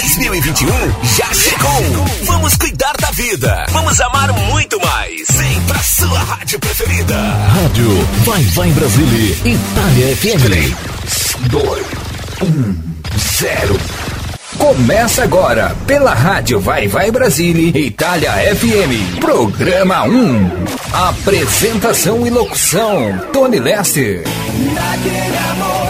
2021 já chegou. Vamos cuidar da vida. Vamos amar muito mais. Vem pra sua rádio preferida. Rádio Vai Vai Brasília, Itália FM. 3, 2, 1, 0. Começa agora pela Rádio Vai Vai Brasília, Itália FM. Programa 1. Apresentação e locução: Tony Lester. Naquele amor,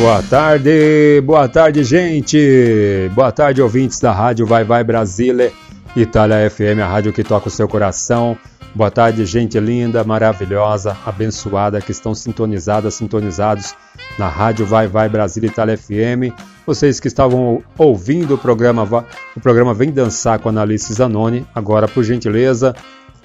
Boa tarde, boa tarde, gente. Boa tarde, ouvintes da Rádio Vai Vai Brasília, Itália FM, a rádio que toca o seu coração. Boa tarde, gente linda, maravilhosa, abençoada que estão sintonizadas, sintonizados na Rádio Vai Vai Brasília, Itália FM. Vocês que estavam ouvindo o programa, o programa Vem Dançar com a Analice Zanoni, agora por gentileza,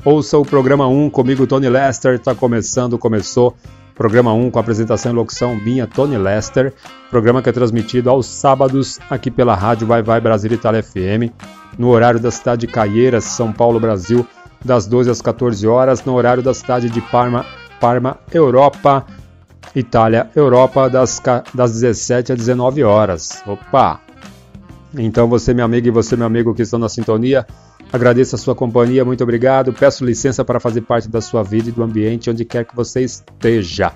ouça o programa 1 comigo, Tony Lester. Está começando, começou. Programa 1 com apresentação e locução minha, Tony Lester. Programa que é transmitido aos sábados aqui pela Rádio Vai Vai Brasília Itália FM, no horário da cidade de Caieiras, São Paulo, Brasil, das 12 às 14 horas, no horário da cidade de Parma, Parma, Europa, Itália, Europa, das, das 17 às 19 horas. Opa! Então você, minha amiga, e você, meu amigo que estão na sintonia, agradeço a sua companhia, muito obrigado. Peço licença para fazer parte da sua vida e do ambiente onde quer que você esteja.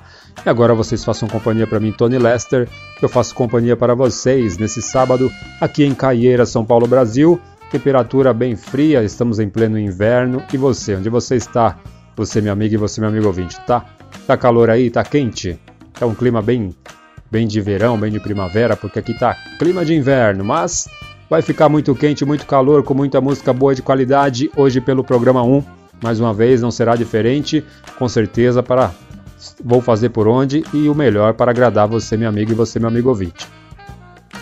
E agora vocês façam companhia para mim, Tony Lester. Eu faço companhia para vocês nesse sábado aqui em Caieira, São Paulo, Brasil. Temperatura bem fria, estamos em pleno inverno. E você, onde você está? Você, minha amiga, e você, meu amigo ouvinte, tá? Tá calor aí? Tá quente? É um clima bem bem de verão, bem de primavera, porque aqui tá clima de inverno, mas vai ficar muito quente, muito calor, com muita música boa de qualidade hoje pelo programa 1. Mais uma vez, não será diferente, com certeza para vou fazer por onde e o melhor para agradar você, meu amigo, e você, meu amigo ouvinte.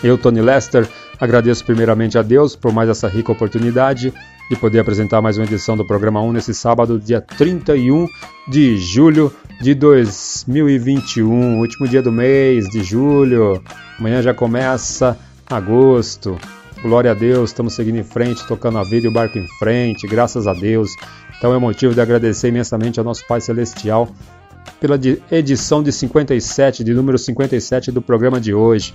Eu, Tony Lester, agradeço primeiramente a Deus por mais essa rica oportunidade de poder apresentar mais uma edição do programa 1 nesse sábado, dia 31 de julho de 2021, último dia do mês de julho. Amanhã já começa agosto. Glória a Deus, estamos seguindo em frente, tocando a vida e o barco em frente, graças a Deus. Então é motivo de agradecer imensamente ao nosso Pai Celestial pela di- edição de 57, de número 57 do programa de hoje.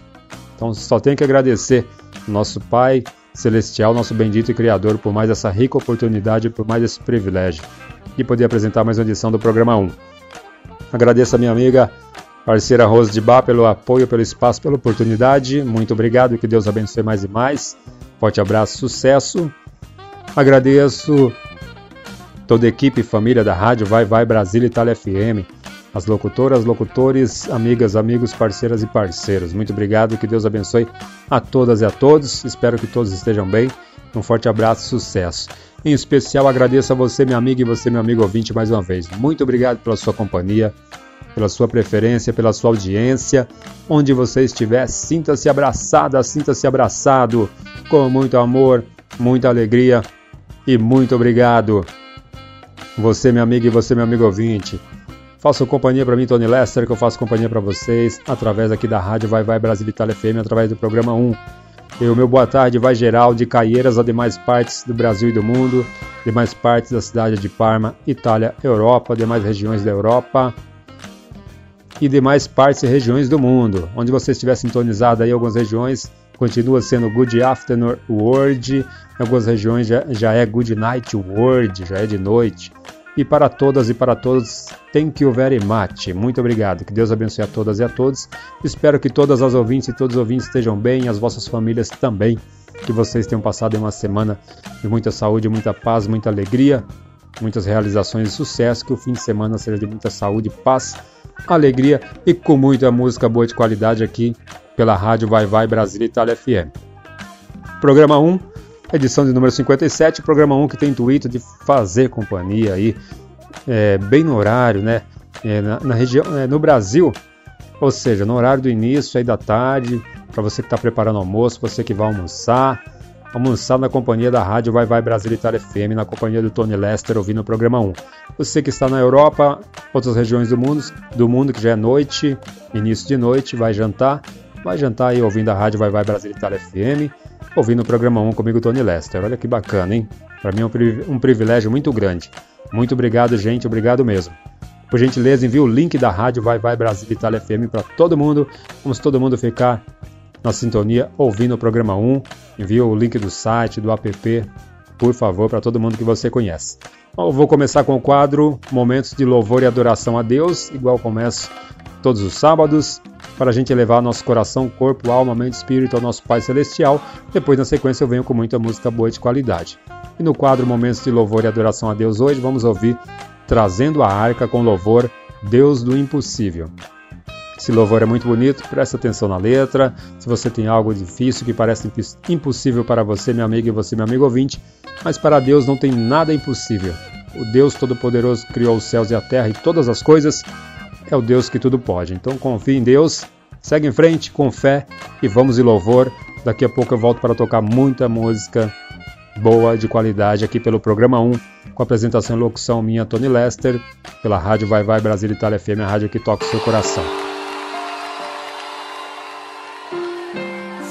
Então só tenho que agradecer nosso Pai Celestial, nosso bendito e Criador, por mais essa rica oportunidade, por mais esse privilégio de poder apresentar mais uma edição do programa 1. Agradeço a minha amiga, parceira Rose de Bar, pelo apoio, pelo espaço, pela oportunidade. Muito obrigado, que Deus abençoe mais e mais. Forte abraço, sucesso. Agradeço toda a equipe e família da rádio Vai Vai Brasília Itália FM, as locutoras, locutores, amigas, amigos, parceiras e parceiros. Muito obrigado, que Deus abençoe a todas e a todos. Espero que todos estejam bem. Um forte abraço, sucesso. Em especial agradeço a você, minha amiga, e você, meu amigo ouvinte, mais uma vez. Muito obrigado pela sua companhia, pela sua preferência, pela sua audiência. Onde você estiver, sinta-se abraçada, sinta-se abraçado, com muito amor, muita alegria e muito obrigado. Você, minha amiga, e você, meu amigo ouvinte. Façam companhia para mim, Tony Lester, que eu faço companhia para vocês através aqui da rádio Vai Vai Brasil Itália FM, através do programa 1. E o meu boa tarde vai geral de Caieiras a demais partes do Brasil e do mundo, demais partes da cidade de Parma, Itália, Europa, demais regiões da Europa e demais partes e regiões do mundo. Onde você estiver sintonizado aí, algumas regiões continua sendo Good Afternoon World, em algumas regiões já, já é Good Night World, já é de noite. E para todas e para todos, thank you very much. Muito obrigado. Que Deus abençoe a todas e a todos. Espero que todas as ouvintes e todos os ouvintes estejam bem, as vossas famílias também. Que vocês tenham passado uma semana de muita saúde, muita paz, muita alegria, muitas realizações e sucesso. Que o fim de semana seja de muita saúde, paz, alegria e com muita música boa de qualidade aqui pela rádio Vai Vai Brasília Itália FM. Programa 1, edição de número 57, programa 1 que tem intuito de fazer companhia aí, é, bem no horário, né? É, na, na região, é, no Brasil, ou seja, no horário do início aí da tarde, para você que está preparando almoço, você que vai almoçar, almoçar na companhia da rádio Vai Vai Brasília Itália FM, na companhia do Tony Lester, ouvindo o programa 1. Você que está na Europa, outras regiões do mundo, do mundo que já é noite, início de noite, vai jantar, vai jantar aí ouvindo a rádio Vai Vai Brasília Itália FM, ouvindo o programa 1 comigo, Tony Lester. Olha que bacana, hein? Para mim é um, privi- privilégio muito grande. Muito obrigado, gente, obrigado mesmo. Por gentileza, envie o link da rádio Vai Vai Brasília Itália FM para todo mundo. Vamos todo mundo ficar na sintonia ouvindo o programa 1. Envie o link do site, do app, por favor, para todo mundo que você conhece. Eu vou começar com o quadro Momentos de Louvor e Adoração a Deus, igual começo todos os sábados, para a gente elevar nosso coração, corpo, alma, mente e espírito ao nosso Pai Celestial. Depois, na sequência, eu venho com muita música boa de qualidade. E no quadro Momentos de Louvor e Adoração a Deus hoje, vamos ouvir Trazendo a Arca com Louvor, Deus do Impossível. Esse louvor é muito bonito, presta atenção na letra. Se você tem algo difícil que parece impos- impossível para você, meu amigo, e você, meu amigo ouvinte, mas para Deus não tem nada impossível. O Deus Todo-Poderoso criou os céus e a terra e todas as coisas, é o Deus que tudo pode. Então confie em Deus, segue em frente com fé e vamos em louvor. Daqui a pouco eu volto para tocar muita música boa, de qualidade, aqui pelo programa 1, com apresentação e locução minha, Tony Lester, pela Rádio Vai Vai Brasil Itália FM, a rádio que toca o seu coração.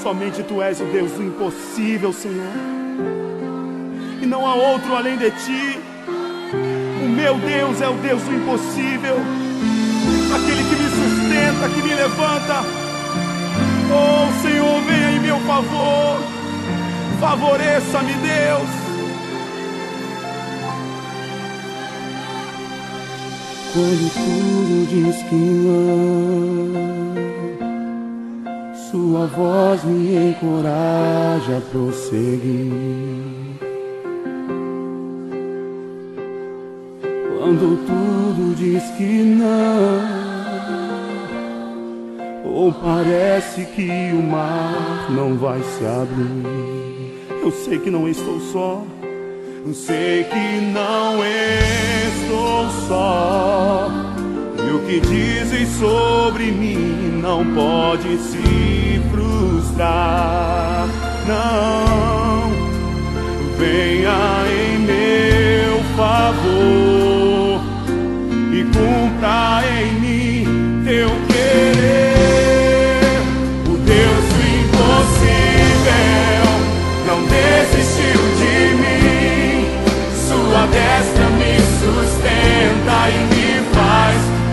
Somente tu és o Deus do impossível, Senhor. E não há outro além de ti. O meu Deus é o Deus do impossível. Aquele que me sustenta, que me levanta. Oh, Senhor, venha em meu favor. Favoreça-me, Deus. Quando tudo diz que não. Sua voz me encoraja a prosseguir. Quando tudo diz que não, ou parece que o mar não vai se abrir. Eu sei que não estou só. Sei que não estou só. O que dizem sobre mim não pode se frustrar. Não, venha em meu favor e cumpra em mim teu querer.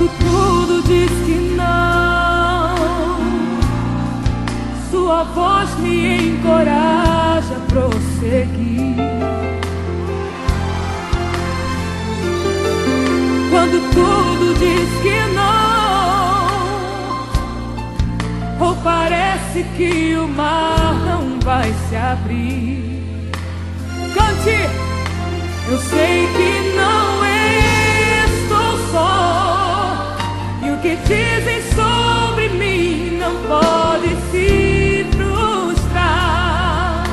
Quando tudo diz que não, Sua voz me encoraja a prosseguir. Quando tudo diz que não, ou parece que o mar não vai se abrir. Cante! Eu sei que não que dizem sobre mim não pode se frustrar.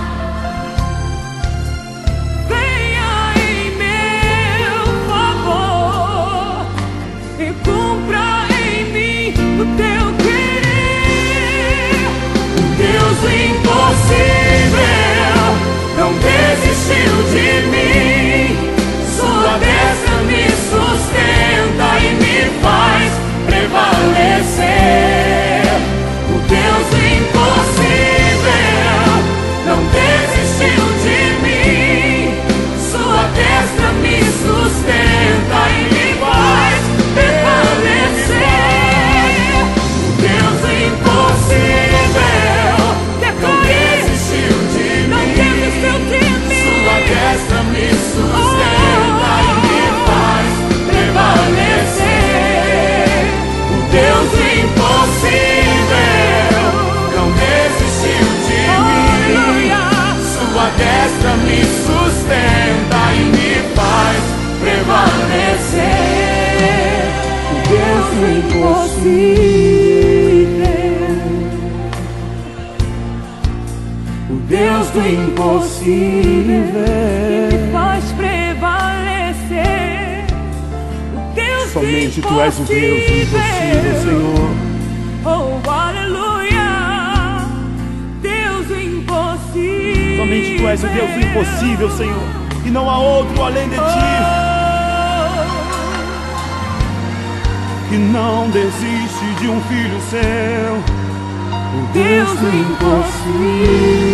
Venha em meu favor e cumpra em mim o teu querer. Deus impossível não desistiu de O Deus do impossível. que faz prevalecer o Deus Somente do tu és o Deus do impossível, Senhor. Oh, aleluia! Deus do impossível. Somente tu és o Deus do impossível, Senhor. E não há outro além de ti. Que não desiste de um filho seu. O Deus do impossível.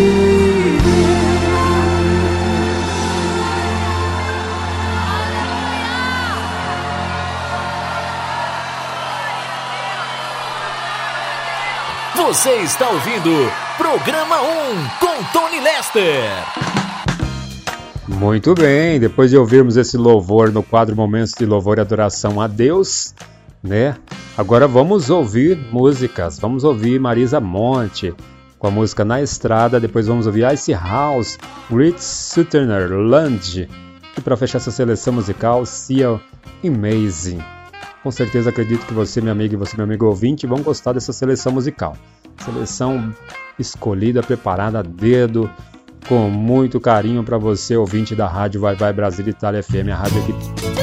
Você está ouvindo Programa 1 com Tony Lester. Muito bem, depois de ouvirmos esse louvor no quadro Momentos de Louvor e Adoração a Deus, né? Agora vamos ouvir músicas. Vamos ouvir Marisa Monte com a música Na Estrada, depois vamos ouvir Ice House, Rich Sutherland e para fechar essa seleção musical, Seal Amazing. Com certeza acredito que você, minha amiga, e você, meu amigo ouvinte, vão gostar dessa seleção musical. Seleção escolhida, preparada a dedo, com muito carinho para você, ouvinte da Rádio Vai Vai Brasil Itália FM, a rádio que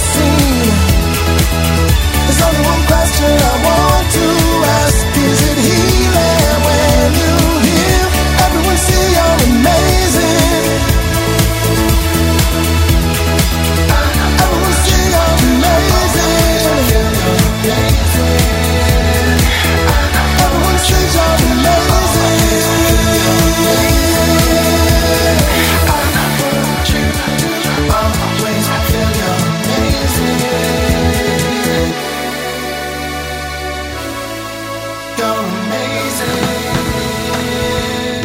see.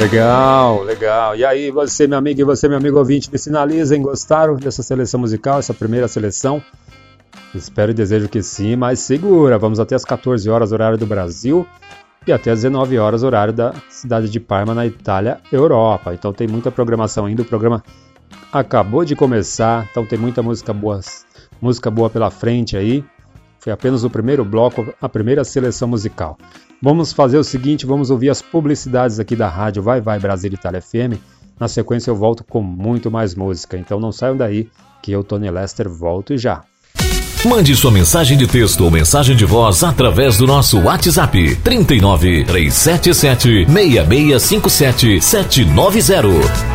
Legal, legal. E aí, você, meu amigo, e você, meu amigo ouvinte, me sinalizem, gostaram dessa seleção musical, essa primeira seleção? Espero e desejo que sim, mas segura. Vamos até as 14 horas, horário do Brasil, e até as 19 horas, horário da cidade de Parma, na Itália, Europa. Então tem muita programação ainda. O programa acabou de começar, então tem muita música boa, música boa pela frente aí. Foi apenas o primeiro bloco, a primeira seleção musical. Vamos fazer o seguinte, vamos ouvir as publicidades aqui da rádio Vai Vai Brasil Itália FM. Na sequência eu volto com muito mais música, então não saiam daí que eu, Tony Lester, volto já. Mande sua mensagem de texto ou mensagem de voz através do nosso WhatsApp 39 377 6657 790.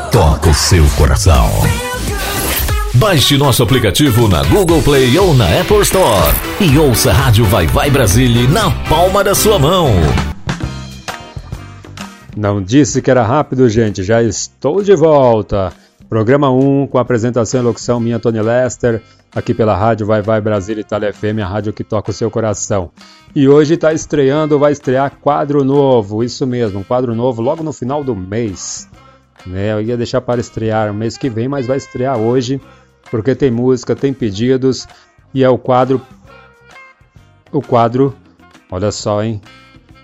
toca o seu coração. Baixe nosso aplicativo na Google Play ou na Apple Store e ouça a Rádio Vai Vai Brasília na palma da sua mão. Não disse que era rápido, gente, já estou de volta. Programa 1 com apresentação e locução minha Tony Lester, aqui pela rádio Vai Vai Brasília Itália FM, a rádio que toca o seu coração. E hoje está estreando, vai estrear quadro novo, isso mesmo, um quadro novo logo no final do mês. Né? Eu ia deixar para estrear mês que vem, mas vai estrear hoje, porque tem música, tem pedidos e é o quadro. O quadro, olha só, hein?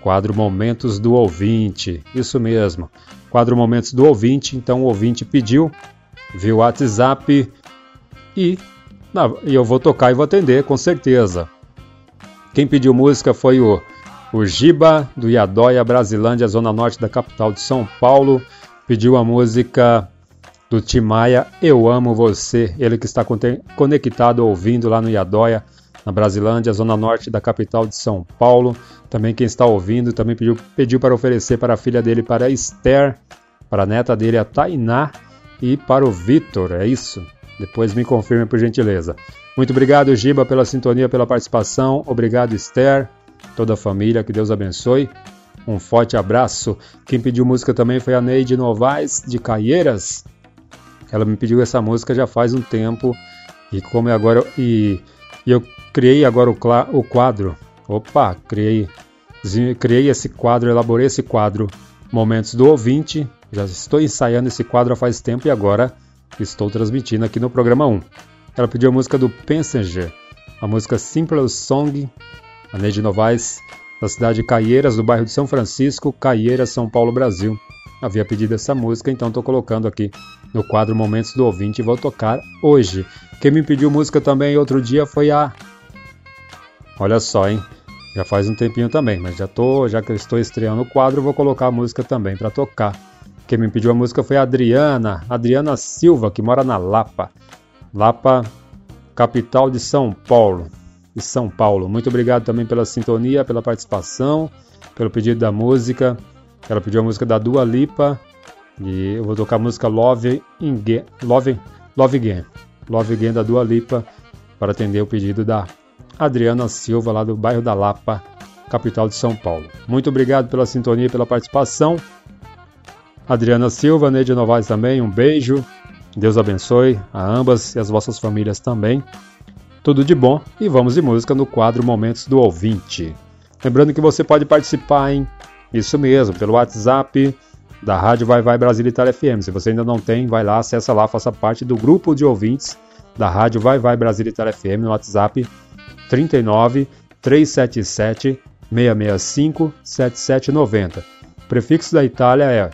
Quadro Momentos do Ouvinte. Isso mesmo. Quadro Momentos do Ouvinte. Então o ouvinte pediu, viu o WhatsApp e, eu vou tocar e vou atender, com certeza. Quem pediu música foi o, o Giba, do Iadóia, Brasilândia, zona norte da capital de São Paulo. Pediu a música do Timaya, Eu Amo Você. Ele que está conectado, ouvindo lá no Iadóia, na Brasilândia, zona norte da capital de São Paulo. Também quem está ouvindo também pediu, pediu para oferecer para a filha dele, para a Esther, para a neta dele, a Tainá, e para o Vitor. É isso? Depois me confirme por gentileza. Muito obrigado, Giba, pela sintonia, pela participação. Obrigado, Esther, toda a família, que Deus abençoe. Um forte abraço. Quem pediu música também foi a Neide Novaes, de Caieiras. Ela me pediu essa música já faz um tempo. E como é agora. E, e eu criei agora o, o quadro. Opa, criei. Criei esse quadro, elaborei esse quadro Momentos do Ouvinte. Já estou ensaiando esse quadro há faz tempo e agora estou transmitindo aqui no programa 1. Ela pediu a música do Pensenger, a música Simple Song, a Neide Novaes, da cidade de Caieiras, do bairro de São Francisco, Caieiras, São Paulo, Brasil. Havia pedido essa música, então estou colocando aqui no quadro Momentos do Ouvinte e vou tocar hoje. Quem me pediu música também outro dia foi a. Olha só, hein? Já faz um tempinho também, mas já tô, já que eu estou estreando o quadro, vou colocar a música também para tocar. Quem me pediu a música foi a Adriana, Adriana Silva, que mora na Lapa. Lapa, capital de São Paulo. De São Paulo. Muito obrigado também pela sintonia, pela participação, pelo pedido da música. Ela pediu a música da Dua Lipa. E eu vou tocar a música Love Again, Love, Love Again. Love Again da Dua Lipa para atender o pedido da Adriana Silva, lá do bairro da Lapa, capital de São Paulo. Muito obrigado pela sintonia e pela participação. Adriana Silva, Neide Novaes também, um beijo. Deus abençoe a ambas e as vossas famílias também. Tudo de bom e vamos de música no quadro Momentos do Ouvinte. Lembrando que você pode participar, hein? Isso mesmo, pelo WhatsApp da Rádio Vai Vai Brasília Itália FM. Se você ainda não tem, vai lá, acessa lá, faça parte do grupo de ouvintes da Rádio Vai Vai Brasília Itália FM no WhatsApp 39 377 665 7790. O prefixo da Itália é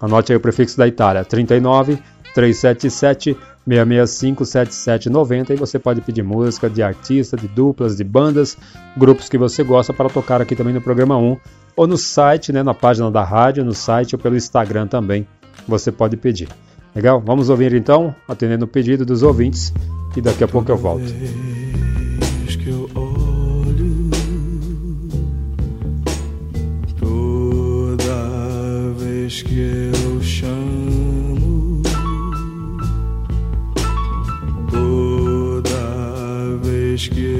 Anote aí o prefixo da Itália, 39 377 665 7790 e você pode pedir música de artista, de duplas, de bandas, grupos que você gosta para tocar aqui também no programa 1 ou no site, né, na página da rádio, no site ou pelo Instagram também. Você pode pedir. Legal? Vamos ouvir então, atendendo o pedido dos ouvintes e daqui a pouco eu volto. vez que eu olho, toda vez que eu toda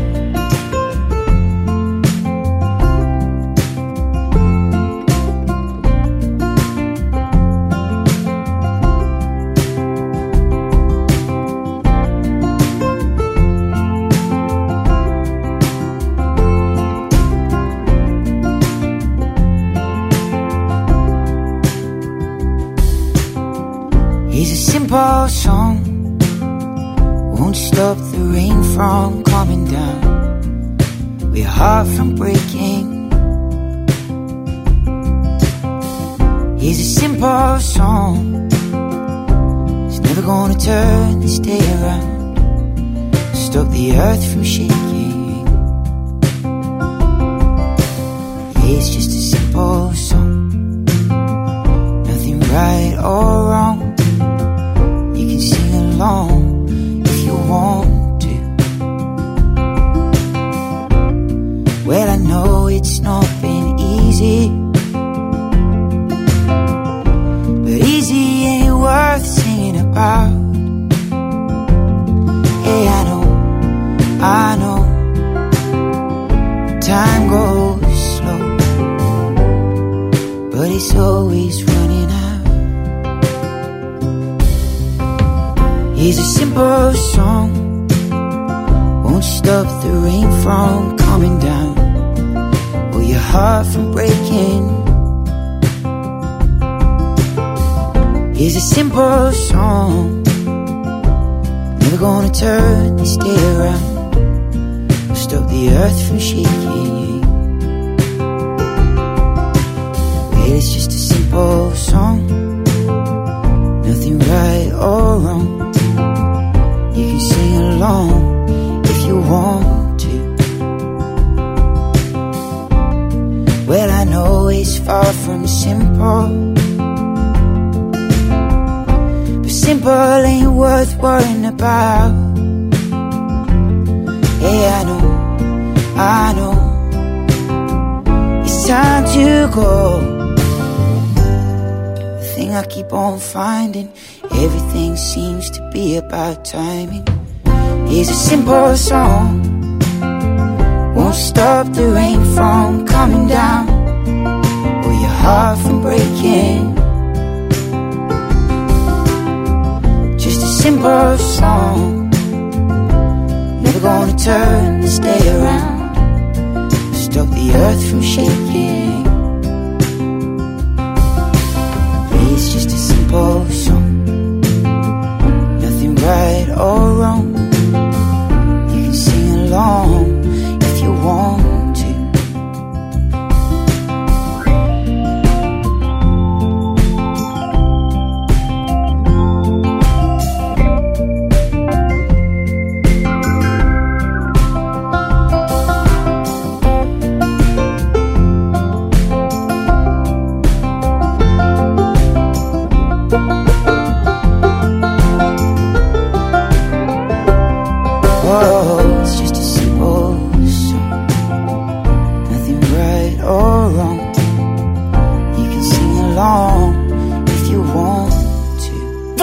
Here's a simple song. Never gonna turn this day around. Stop the earth from shaking. Well, it's just a simple song. Nothing right or wrong. You can sing along if you want to. Well, I know it's far from simple. Simple ain't worth worrying about. Hey, I know, I know. It's time to go. The thing I keep on finding, everything seems to be about timing. Here's a simple song, won't stop the rain from coming down or your heart from breaking. Simple song, never gonna turn this day around. Stop the earth from shaking. It's just a simple song. Nothing right or wrong. You can sing along if you want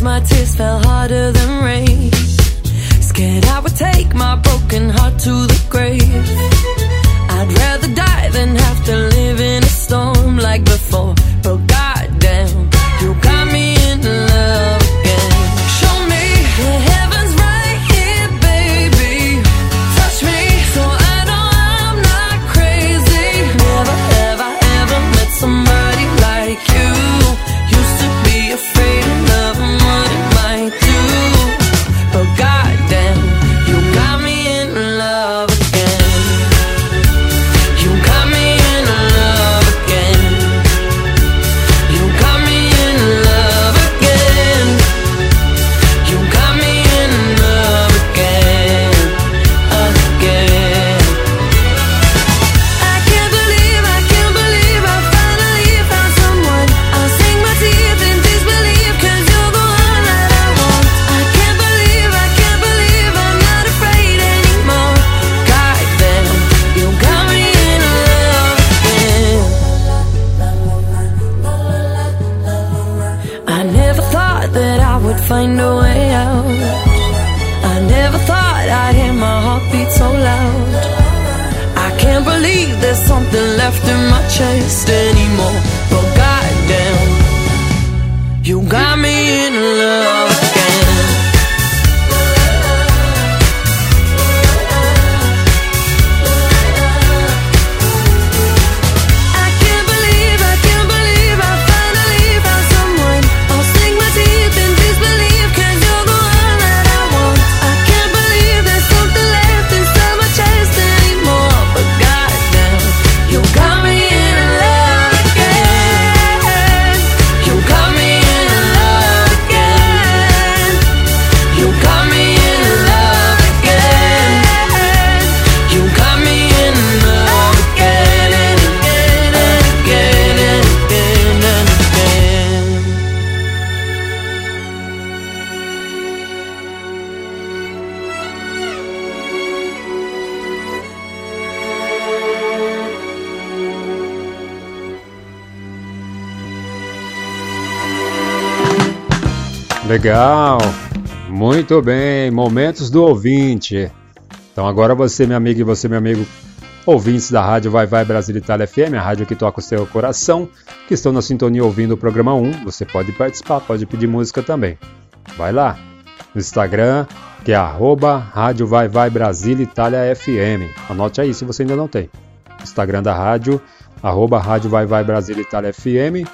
as my tears fell harder than rain. Scared I would take my broken heart to the grave. legal. Muito bem, momentos do ouvinte. Então agora você, minha amiga, e você, meu amigo, ouvintes da rádio Vai Vai Brasil Itália FM, a rádio que toca o seu coração, que estão na sintonia ouvindo o programa 1, você pode participar, pode pedir música também. Vai lá no Instagram, que é arroba rádio Vai Vai Brasil Itália FM. Anote aí se você ainda não tem. Instagram da rádio arroba Rádio Vai Vai Brasil Itália FM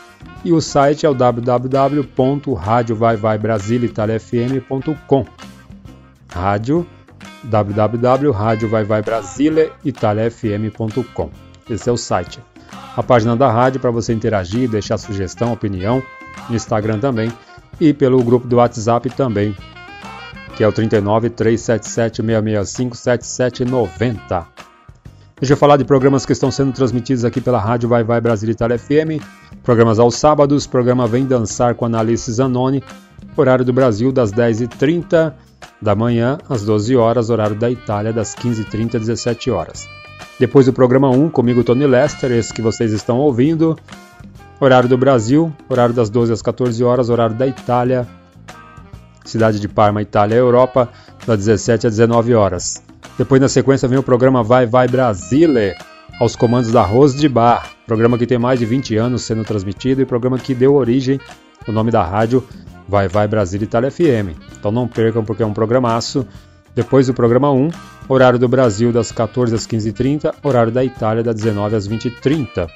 e o site é o www.radiovaivaibrasilitaliafm.com Rádio www.radiovaivaibrasileitaliafm.com Esse é o site. A página da rádio é para você interagir, deixar sugestão, opinião, no Instagram também e pelo grupo do WhatsApp também, que é o 39 377 665 7790. Deixa eu falar de programas que estão sendo transmitidos aqui pela Rádio Vai Vai Brasil Itália FM. Programas aos sábados, programa Vem Dançar com Analice Zanoni, horário do Brasil das 10h30 da manhã às 12 horas, horário da Itália das 15h30 às 17 horas. Depois o programa 1, comigo Tony Lester, esse que vocês estão ouvindo. Horário do Brasil, horário das 12 às 14 horas, horário da Itália, cidade de Parma, Itália, Europa, das 17 às 19 horas. Depois na sequência vem o programa Vai Vai Brasile, aos comandos da Rose de Bar, programa que tem mais de 20 anos sendo transmitido e programa que deu origem, o nome da rádio Vai Vai Brasília Itália FM. Então não percam porque é um programaço. Depois do programa 1, horário do Brasil das 14 às 15h30, horário da Itália das 19 às 20h30.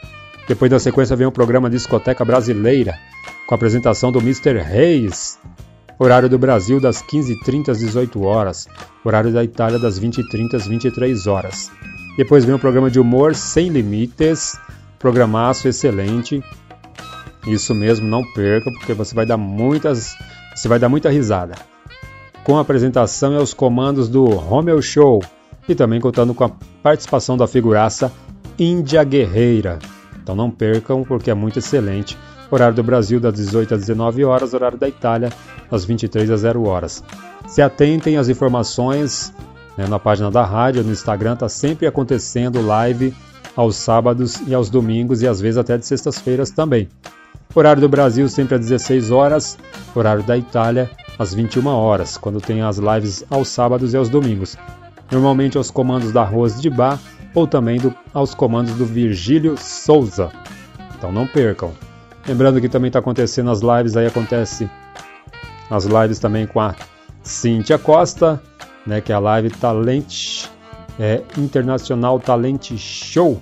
Depois da sequência vem o programa Discoteca Brasileira, com a apresentação do Mr. Reis. Horário do Brasil das 15h30 às 18 horas, horário da Itália das 20h30 às 23 horas. Depois vem o programa de humor Sem Limites, programaço excelente. Isso mesmo, não perca, porque você vai dar muitas, você vai dar muita risada. Com a apresentação e os comandos do Romeo Show e também contando com a participação da figuraça Índia Guerreira. Então não percam, porque é muito excelente. Horário do Brasil das 18 às 19 horas, horário da Itália das 23 às 0 horas. Se atentem às informações né, na página da rádio, no Instagram, está sempre acontecendo live aos sábados e aos domingos e às vezes até de sextas-feiras também. Horário do Brasil sempre às 16 horas, horário da Itália às 21 horas, quando tem as lives aos sábados e aos domingos. Normalmente aos comandos da Rose de Bar ou também do, aos comandos do Virgílio Souza. Então não percam. Lembrando que também está acontecendo as lives, aí acontece as lives também com a Cíntia Costa, né, que é a live Talent é, Internacional Talent Show.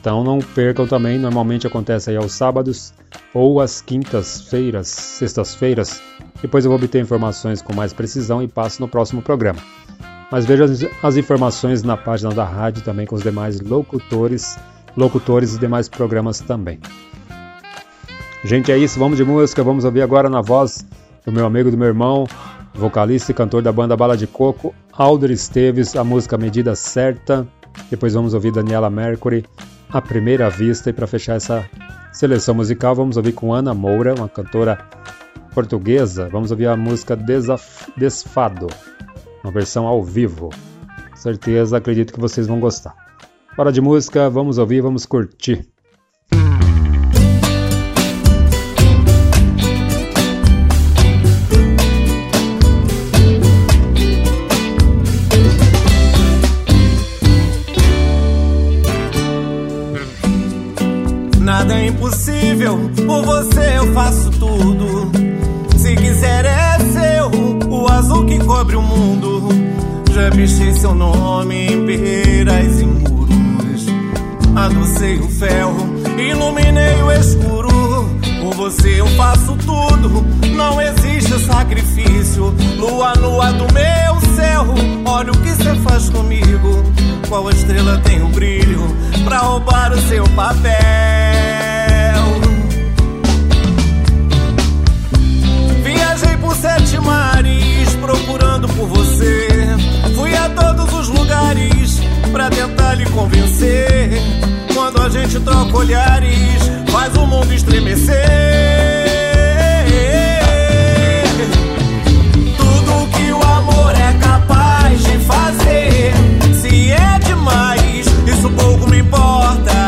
Então não percam também, normalmente acontece aí aos sábados ou às quintas-feiras, sextas-feiras. Depois eu vou obter informações com mais precisão e passo no próximo programa. Mas veja as, as informações na página da rádio também com os demais locutores, locutores e demais programas também. Gente, é isso, vamos de música, vamos ouvir agora na voz do meu amigo, do meu irmão, vocalista e cantor da banda Bala de Coco, Alder Esteves, a música Medida Certa. Depois vamos ouvir Daniela Mercury, A Primeira Vista. E para fechar essa seleção musical, vamos ouvir com Ana Moura, uma cantora portuguesa. Vamos ouvir a música Desaf Desfado, uma versão ao vivo. Certeza, acredito que vocês vão gostar. Hora de música, vamos ouvir, vamos curtir. Nada é impossível, por você eu faço tudo. Se quiser é seu, o azul que cobre o mundo. Já pichei seu nome em pedras e muros. Adocei o ferro, iluminei o escuro. Por você eu faço tudo, não existe sacrifício. Lua nua do meu céu, olha o que você faz comigo. Qual estrela tem o brilho pra roubar o seu papel? Por sete mares procurando por você. Fui a todos os lugares pra tentar lhe convencer. Quando a gente troca olhares, faz o mundo estremecer. Tudo que o amor é capaz de fazer, se é demais, isso pouco me importa.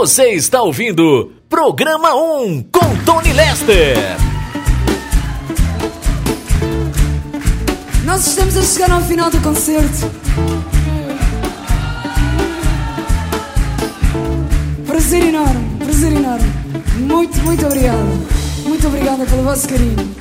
Você está ouvindo Programa 1 com Tony Lester. Nós estamos a chegar ao final do concerto. Prazer enorme, prazer enorme. Muito, muito obrigada. Muito obrigada pelo vosso carinho.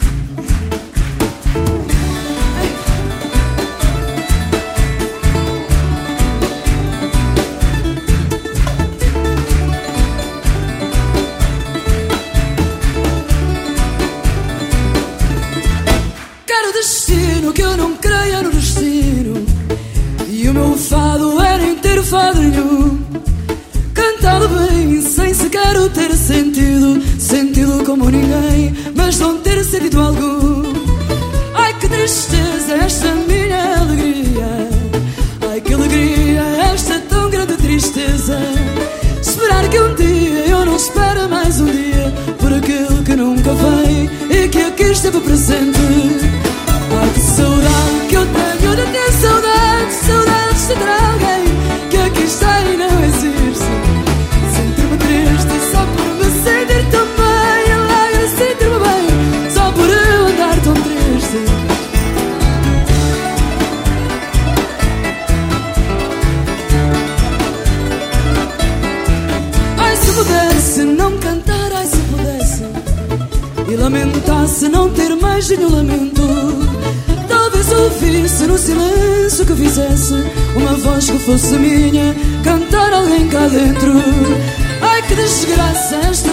Esteve presente. Fosse minha Cantar alguém cá dentro. Ai que desgraça esta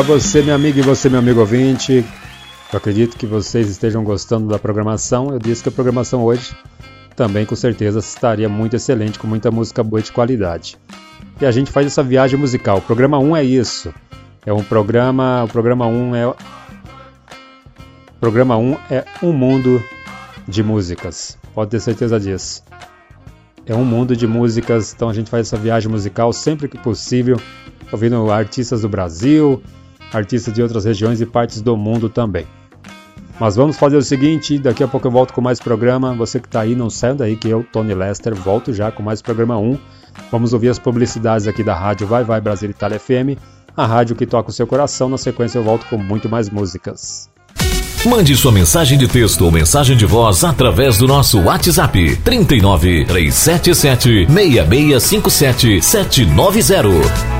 Pra você, meu amigo, e você, meu amigo ouvinte, eu acredito que vocês estejam gostando da programação. Eu disse que a programação hoje também com certeza estaria muito excelente, com muita música boa de qualidade. E a gente faz essa viagem musical. O programa 1 é isso. É um programa, o programa 1 é o programa 1 é um mundo de músicas. Pode ter certeza disso. É um mundo de músicas, então a gente faz essa viagem musical sempre que possível, ouvindo artistas do Brasil, artistas de outras regiões e partes do mundo também. Mas vamos fazer o seguinte, daqui a pouco eu volto com mais programa. Você que está aí, não saia daí que eu, Tony Lester, volto já com mais programa 1. Vamos ouvir as publicidades aqui da rádio Vai Vai Brasil Itália FM, a rádio que toca o seu coração. Na sequência eu volto com muito mais músicas. Mande sua mensagem de texto ou mensagem de voz através do nosso WhatsApp 39 377 6657 790.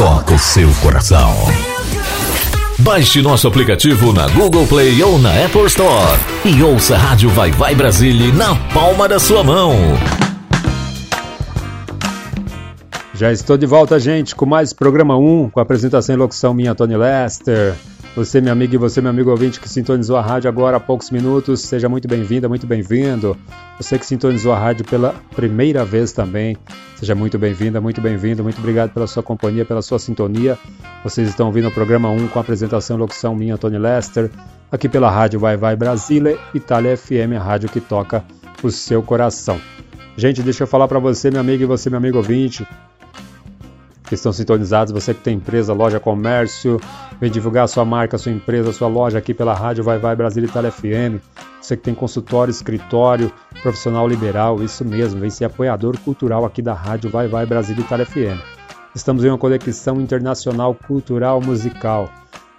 toca o seu coração. Baixe nosso aplicativo na Google Play ou na Apple Store e ouça a Rádio Vai Vai Brasília na palma da sua mão. Já estou de volta, gente, com mais programa 1, com apresentação e locução minha, Tony Lester. Você, meu amigo, e você, meu amigo ouvinte, que sintonizou a rádio agora há poucos minutos, seja muito bem-vinda, muito bem-vindo. Você que sintonizou a rádio pela primeira vez também, seja muito bem-vinda, muito bem-vindo. Muito obrigado pela sua companhia, pela sua sintonia. Vocês estão ouvindo o programa 1 com a apresentação e locução minha, Tony Lester. aqui pela Rádio Vai Vai Brasília, Itália FM, a rádio que toca o seu coração. Gente, deixa eu falar para você, meu amigo, e você, meu amigo ouvinte, que estão sintonizados, você que tem empresa, loja, comércio, vem divulgar sua marca, sua empresa, sua loja aqui pela Rádio Vai Vai Brasília Itália FM. Você que tem consultório, escritório, profissional liberal, isso mesmo, vem ser apoiador cultural aqui da Rádio Vai Vai Brasília Itália FM. Estamos em uma conexão internacional cultural musical.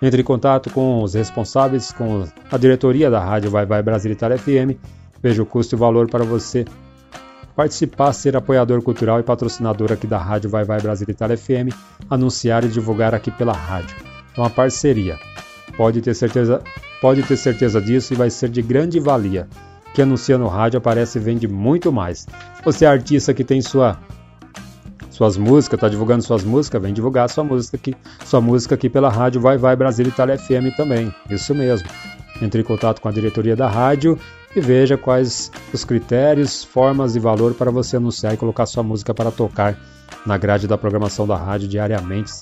Entre em contato com os responsáveis, com a diretoria da Rádio Vai Vai Brasília Itália FM. Veja o custo e o valor para você participar, ser apoiador cultural e patrocinador aqui da Rádio Vai Vai Brasília Itália FM, anunciar e divulgar aqui pela rádio. É uma parceria. Pode ter certeza, pode ter certeza disso e vai ser de grande valia. Que anuncia no rádio aparece e vende muito mais. Você é artista que tem sua suas músicas, está divulgando suas músicas, vem divulgar sua música aqui, sua música aqui pela rádio Vai Vai Brasília Itália FM também. Isso mesmo. Entre em contato com a diretoria da rádio e veja quais os critérios, formas e valor para você anunciar e colocar sua música para tocar na grade da programação da rádio diariamente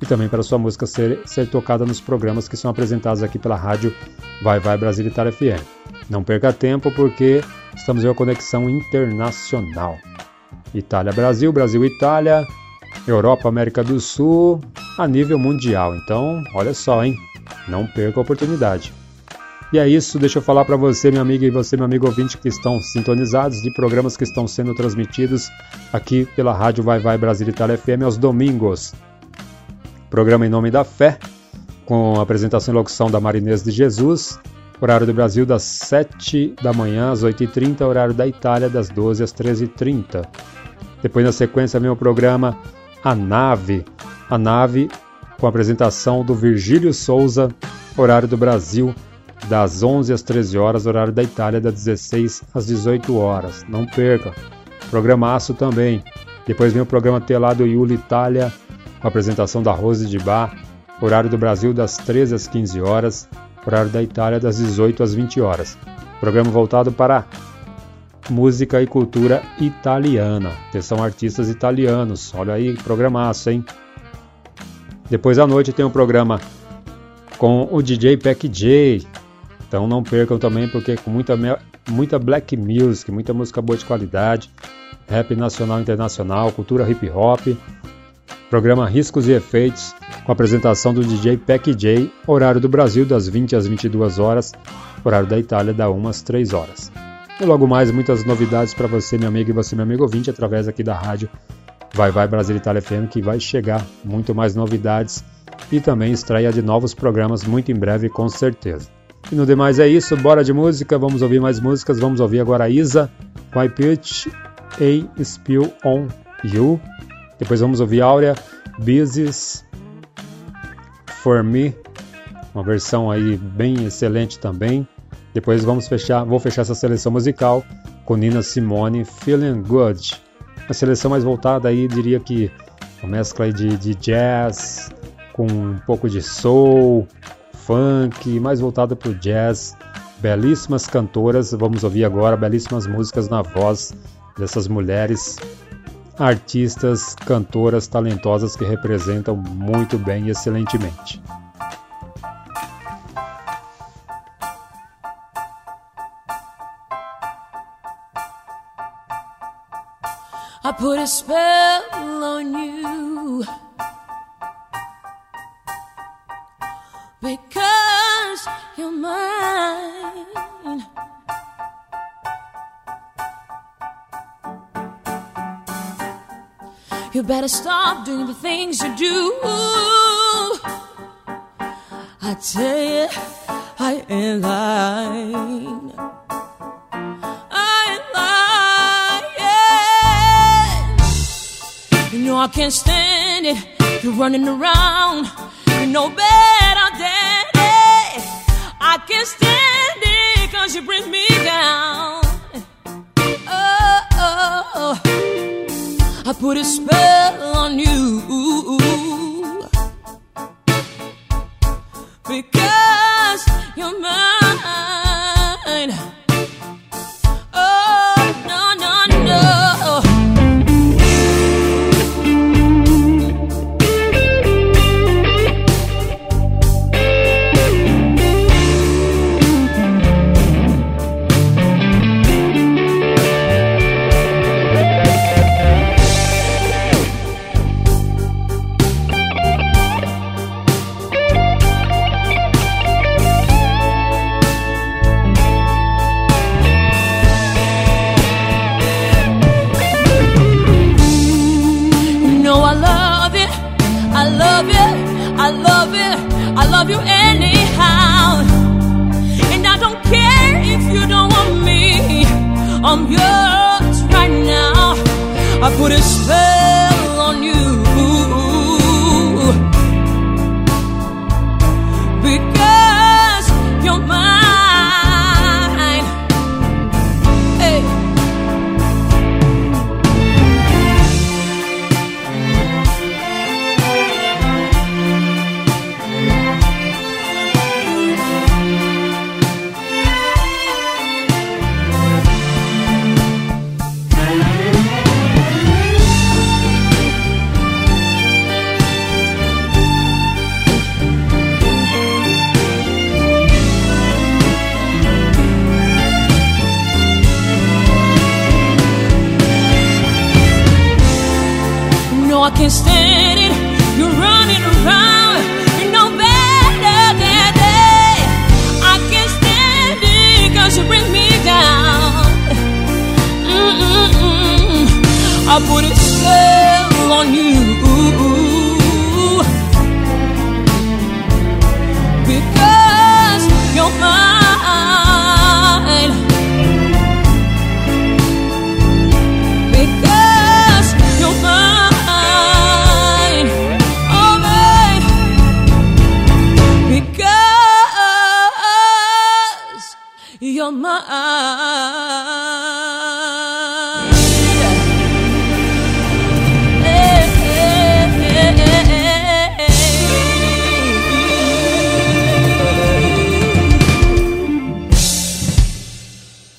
e também para sua música ser, ser tocada nos programas que são apresentados aqui pela rádio Vai Vai Brasília Itália FM. Não perca tempo porque estamos em uma conexão internacional. Itália Brasil, Brasil Itália, Europa América do Sul, a nível mundial. Então, olha só, hein? Não perca a oportunidade. E é isso, deixa eu falar para você, minha amiga, e você, meu amigo ouvinte, que estão sintonizados de programas que estão sendo transmitidos aqui pela Rádio Vai Vai Brasil Itália FM aos domingos. Programa Em Nome da Fé, com apresentação e locução da Marinês de Jesus, horário do Brasil das 7 da manhã às 8h30, horário da Itália das 12 às 13h30. Depois, na sequência, vem o programa A Nave, a Nave com apresentação do Virgílio Souza, horário do Brasil das 11 às 13 horas, horário da Itália das 16 às 18 horas. Não perca. Programaço também. Depois vem o programa Telado Yuli Itália, com apresentação da Rose de Bar, horário do Brasil das 13 às 15 horas, horário da Itália das 18 às 20 horas. Programa voltado para música e cultura italiana. São artistas italianos. Olha aí, programaço, hein? Depois à noite tem um programa com o DJ Pack J. Então não percam também, porque com muita, muita black music, muita música boa de qualidade, rap nacional e internacional, cultura hip hop. Programa Riscos e Efeitos, com apresentação do DJ Pack J, horário do Brasil das 20 às 22 horas, horário da Itália da 1 às 3 horas. E logo mais, muitas novidades para você, meu amigo, e você, meu amigo ouvinte, através aqui da rádio Vai Vai Brasil Itália FM, que vai chegar muito mais novidades e também estreia de novos programas muito em breve, com certeza. E no demais é isso, bora de música, vamos ouvir mais músicas, vamos ouvir agora a Isa I Pitch A Spill On You. Depois vamos ouvir Áurea, Business For Me, uma versão aí bem excelente também. Depois vamos fechar, vou fechar essa seleção musical com Nina Simone, Feeling Good. Uma seleção mais voltada aí, diria que uma mescla de, de jazz com um pouco de soul, funk, mais voltada para o jazz. Belíssimas cantoras, vamos ouvir agora belíssimas músicas na voz dessas mulheres artistas, cantoras talentosas que representam muito bem e excelentemente. I put a spell better stop doing the things you do. I tell you, I ain't lying. I ain't lying. You know I can't stand it. You're running around. You know better than it. I can't stand I put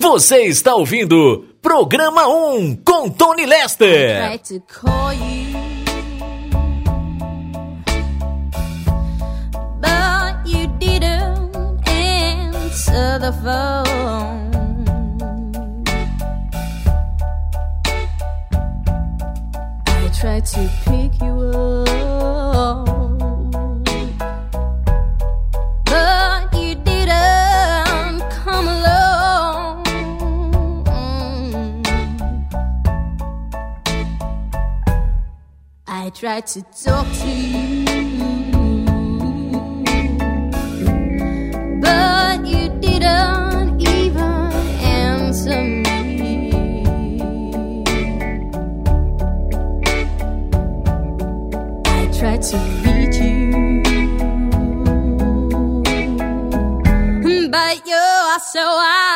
Você está ouvindo Programa 1 com Tony Lester. the phone. I tried to pick you up. I tried to talk to you. But you didn't even answer me. I tried to reach you. But you are so out.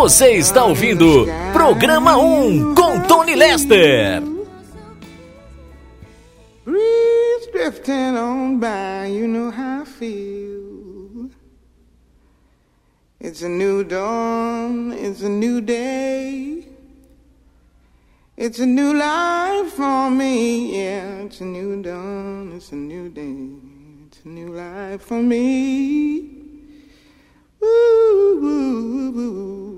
Você está ouvindo Programa 1 com Tony Lester. Breeze drifting on by, you know how I feel. It's a new dawn, it's a new day. It's a new life for me, yeah. It's a new dawn, it's a new day. It's a new life for me. Ooh, ooh, ooh,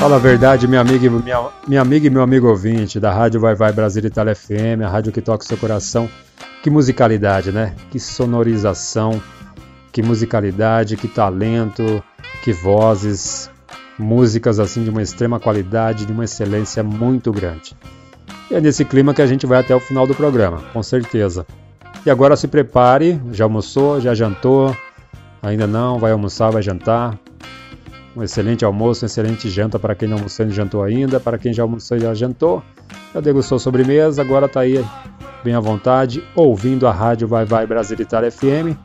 Fala a verdade, minha amiga, e- minha, minha amiga e meu amigo ouvinte da Rádio Vai Vai Brasil Itália FM, a rádio que toca o seu coração. Que musicalidade, né? Que sonorização, que musicalidade, que talento, que vozes, músicas assim de uma extrema qualidade, de uma excelência muito grande. E é nesse clima que a gente vai até o final do programa, com certeza. E agora se prepare, já almoçou, já jantou, ainda não, vai almoçar, vai jantar. Um excelente almoço, uma excelente janta para quem não almoçou e jantou ainda, para quem já almoçou e já jantou, já degustou sobremesa, agora está aí bem à vontade, ouvindo a rádio Vai Vai Brasil Itália FM,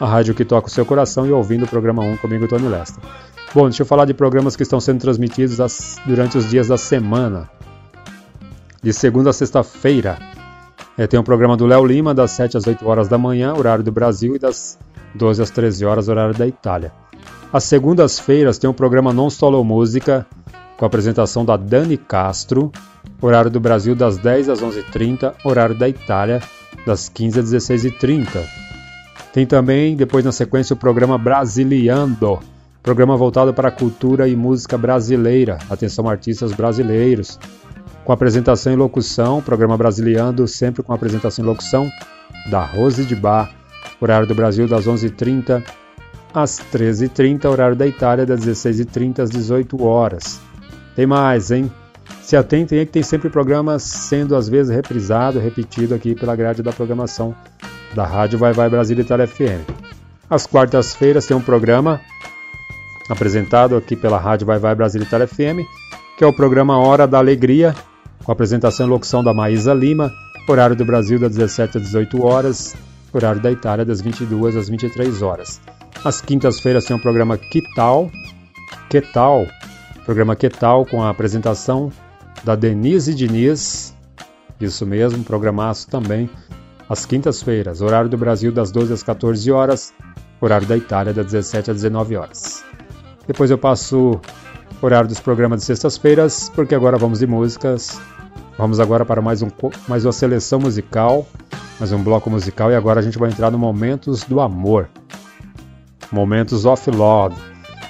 a rádio que toca o seu coração e ouvindo o programa 1 comigo, Tony Lester. Bom, deixa eu falar de programas que estão sendo transmitidos as- durante os dias da semana. De segunda a sexta-feira, eh, tem o programa do Léo Lima, das 7 às 8 horas da manhã, horário do Brasil, e das 12 às 13 horas, horário da Itália. Às segundas-feiras tem o programa Non Solo Música, com a apresentação da Dani Castro, horário do Brasil das 10 às 11h30, horário da Itália das 15 às 16h30. Tem também, depois na sequência, o programa Brasiliando, programa voltado para a cultura e música brasileira. Atenção, artistas brasileiros. Com apresentação e locução, programa Brasiliando, sempre com apresentação e locução da Rose de Bar, horário do Brasil das 11h30 às 13h30, horário da Itália das 16h30 às 18 horas. Tem mais, hein? Se atentem aí que tem sempre programas sendo às vezes reprisado, repetido aqui pela grade da programação da Rádio Vai Vai Brasil Itália FM. Às quartas-feiras tem um programa apresentado aqui pela Rádio Vai Vai Brasil Itália FM, que é o programa Hora da Alegria, com apresentação e locução da Maísa Lima, horário do Brasil das 17 às 18 horas, horário da Itália das 22 às 23 horas. As quintas-feiras tem o um programa Que Tal? Que Tal? Programa Que Tal com a apresentação da Denise Diniz. Isso mesmo, programaço também. Às quintas-feiras, horário do Brasil das 12 às 14 horas, horário da Itália das 17 às 19 horas. Depois eu passo horário dos programas de sextas-feiras, porque agora vamos de músicas. Vamos agora para mais, um, mais uma seleção musical, mais um bloco musical, e agora a gente vai entrar no Momentos do Amor. Momentos of Love.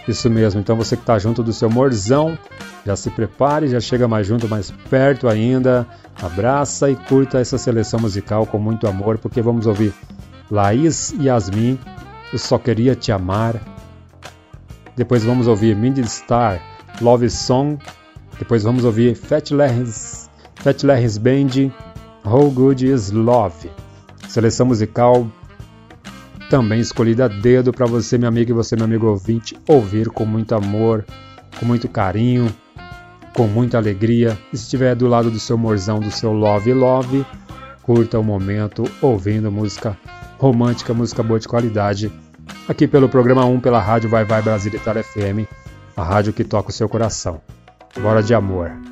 Isso mesmo, então você que está junto do seu morzão, já se prepare, já chega mais junto, mais perto ainda. Abraça e curta essa seleção musical com muito amor, porque vamos ouvir Laís Yasmin, Eu Só Queria Te Amar. Depois vamos ouvir Mindy Star, Love Song. Depois vamos ouvir Fatler's Fat Band, How Good Is Love. Seleção musical também escolhida a dedo para você, meu amigo, e você, meu amigo ouvinte, ouvir com muito amor, com muito carinho, com muita alegria. E se estiver do lado do seu morzão, do seu love love, curta o momento ouvindo música romântica, música boa de qualidade, aqui pelo programa 1, pela rádio Vai Vai Brasília Itália FM, a rádio que toca o seu coração. Bora de amor.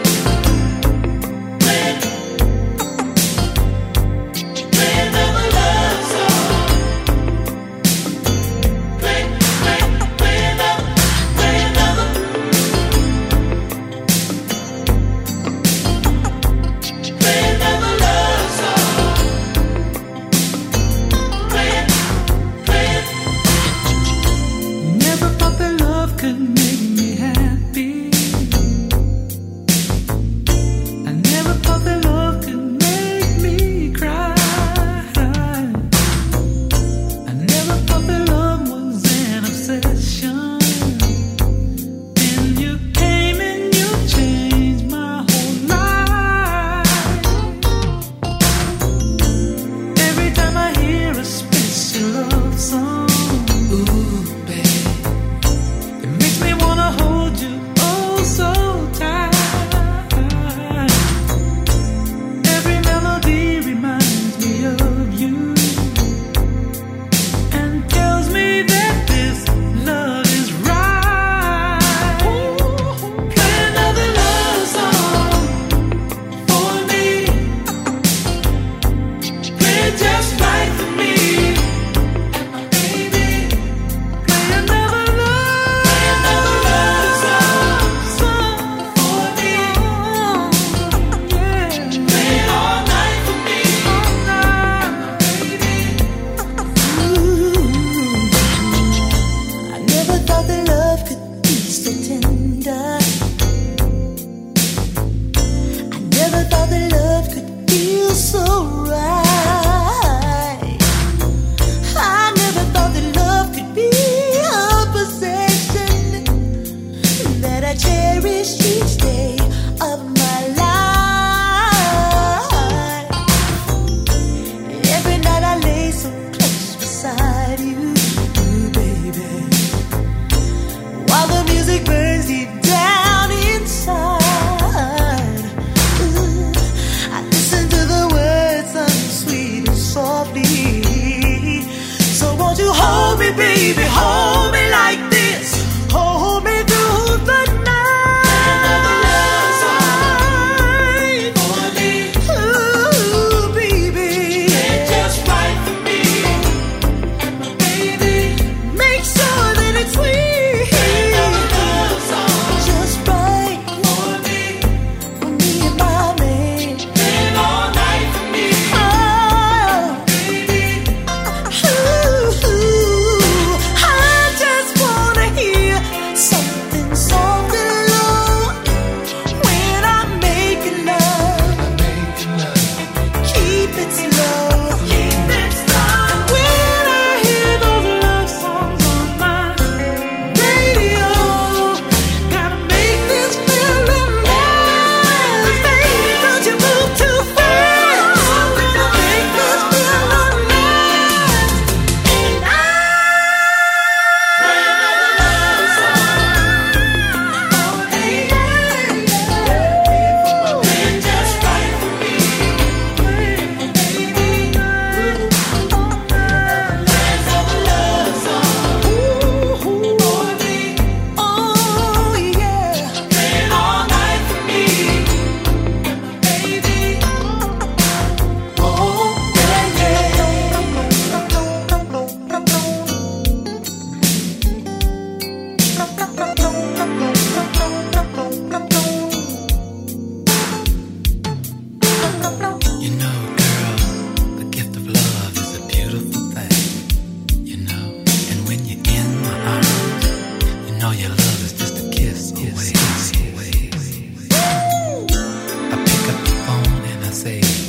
Say,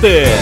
Master.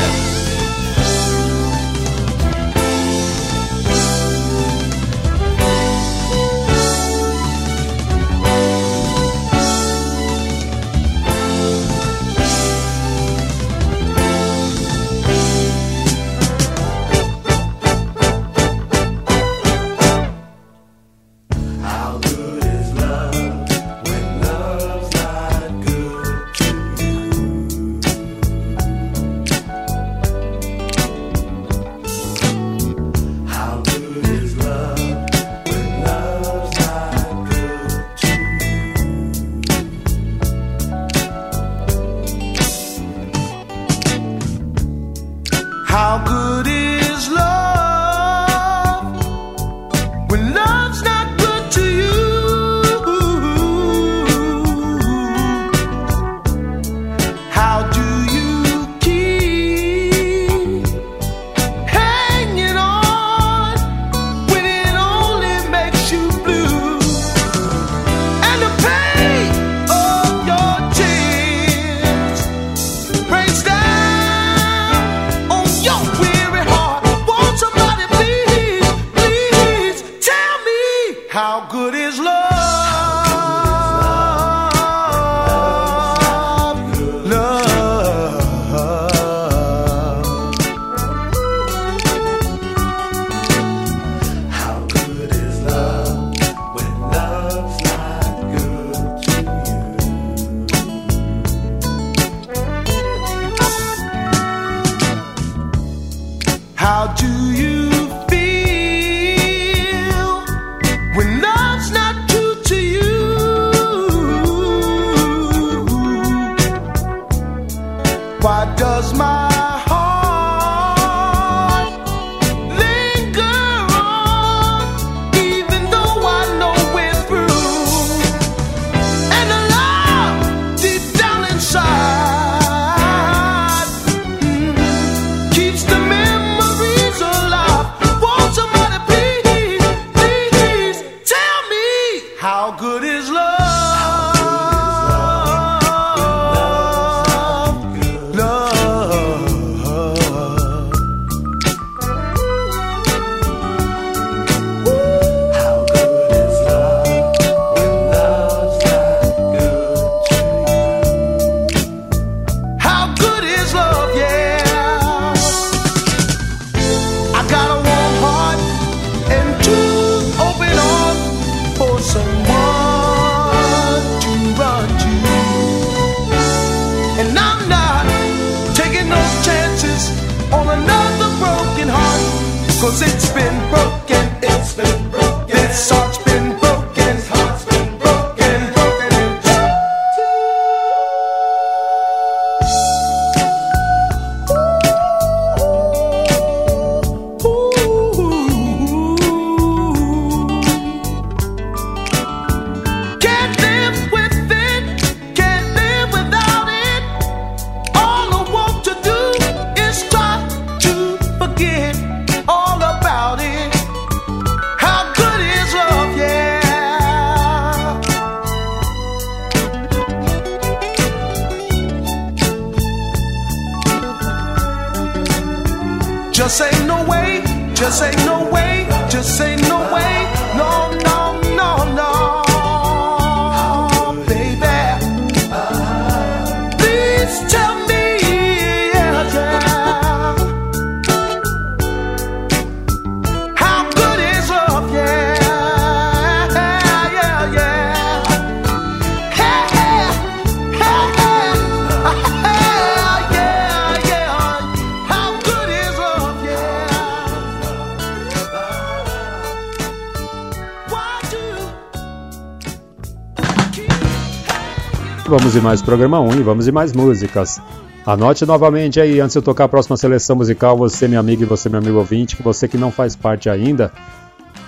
mais programa 1 e vamos de mais músicas. Anote novamente aí, antes de eu tocar a próxima seleção musical, você, meu amigo e você, meu amigo ouvinte, que você que não faz parte ainda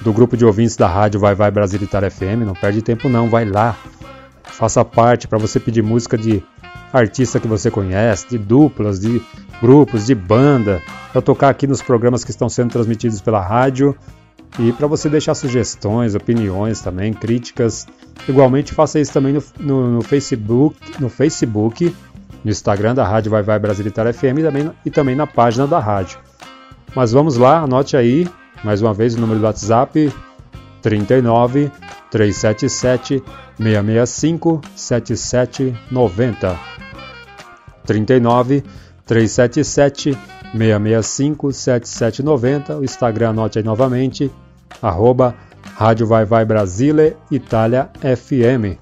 do grupo de ouvintes da rádio Vai Vai Brasil Itália FM, não perde tempo não, vai lá. Faça parte para você pedir música de artista que você conhece, de duplas, de grupos, de banda, para tocar aqui nos programas que estão sendo transmitidos pela rádio e para você deixar sugestões, opiniões também, críticas igualmente faça isso também no, no, no Facebook, no Facebook, no Instagram da Rádio Vai Vai Brasil Itália FM e também, e também na página da rádio. Mas vamos lá, anote aí, mais uma vez o número do WhatsApp 39 377 665 7790. 39 377 665 7790. O Instagram anote aí novamente, arroba Rádio Vai Vai Brasile Itália FM.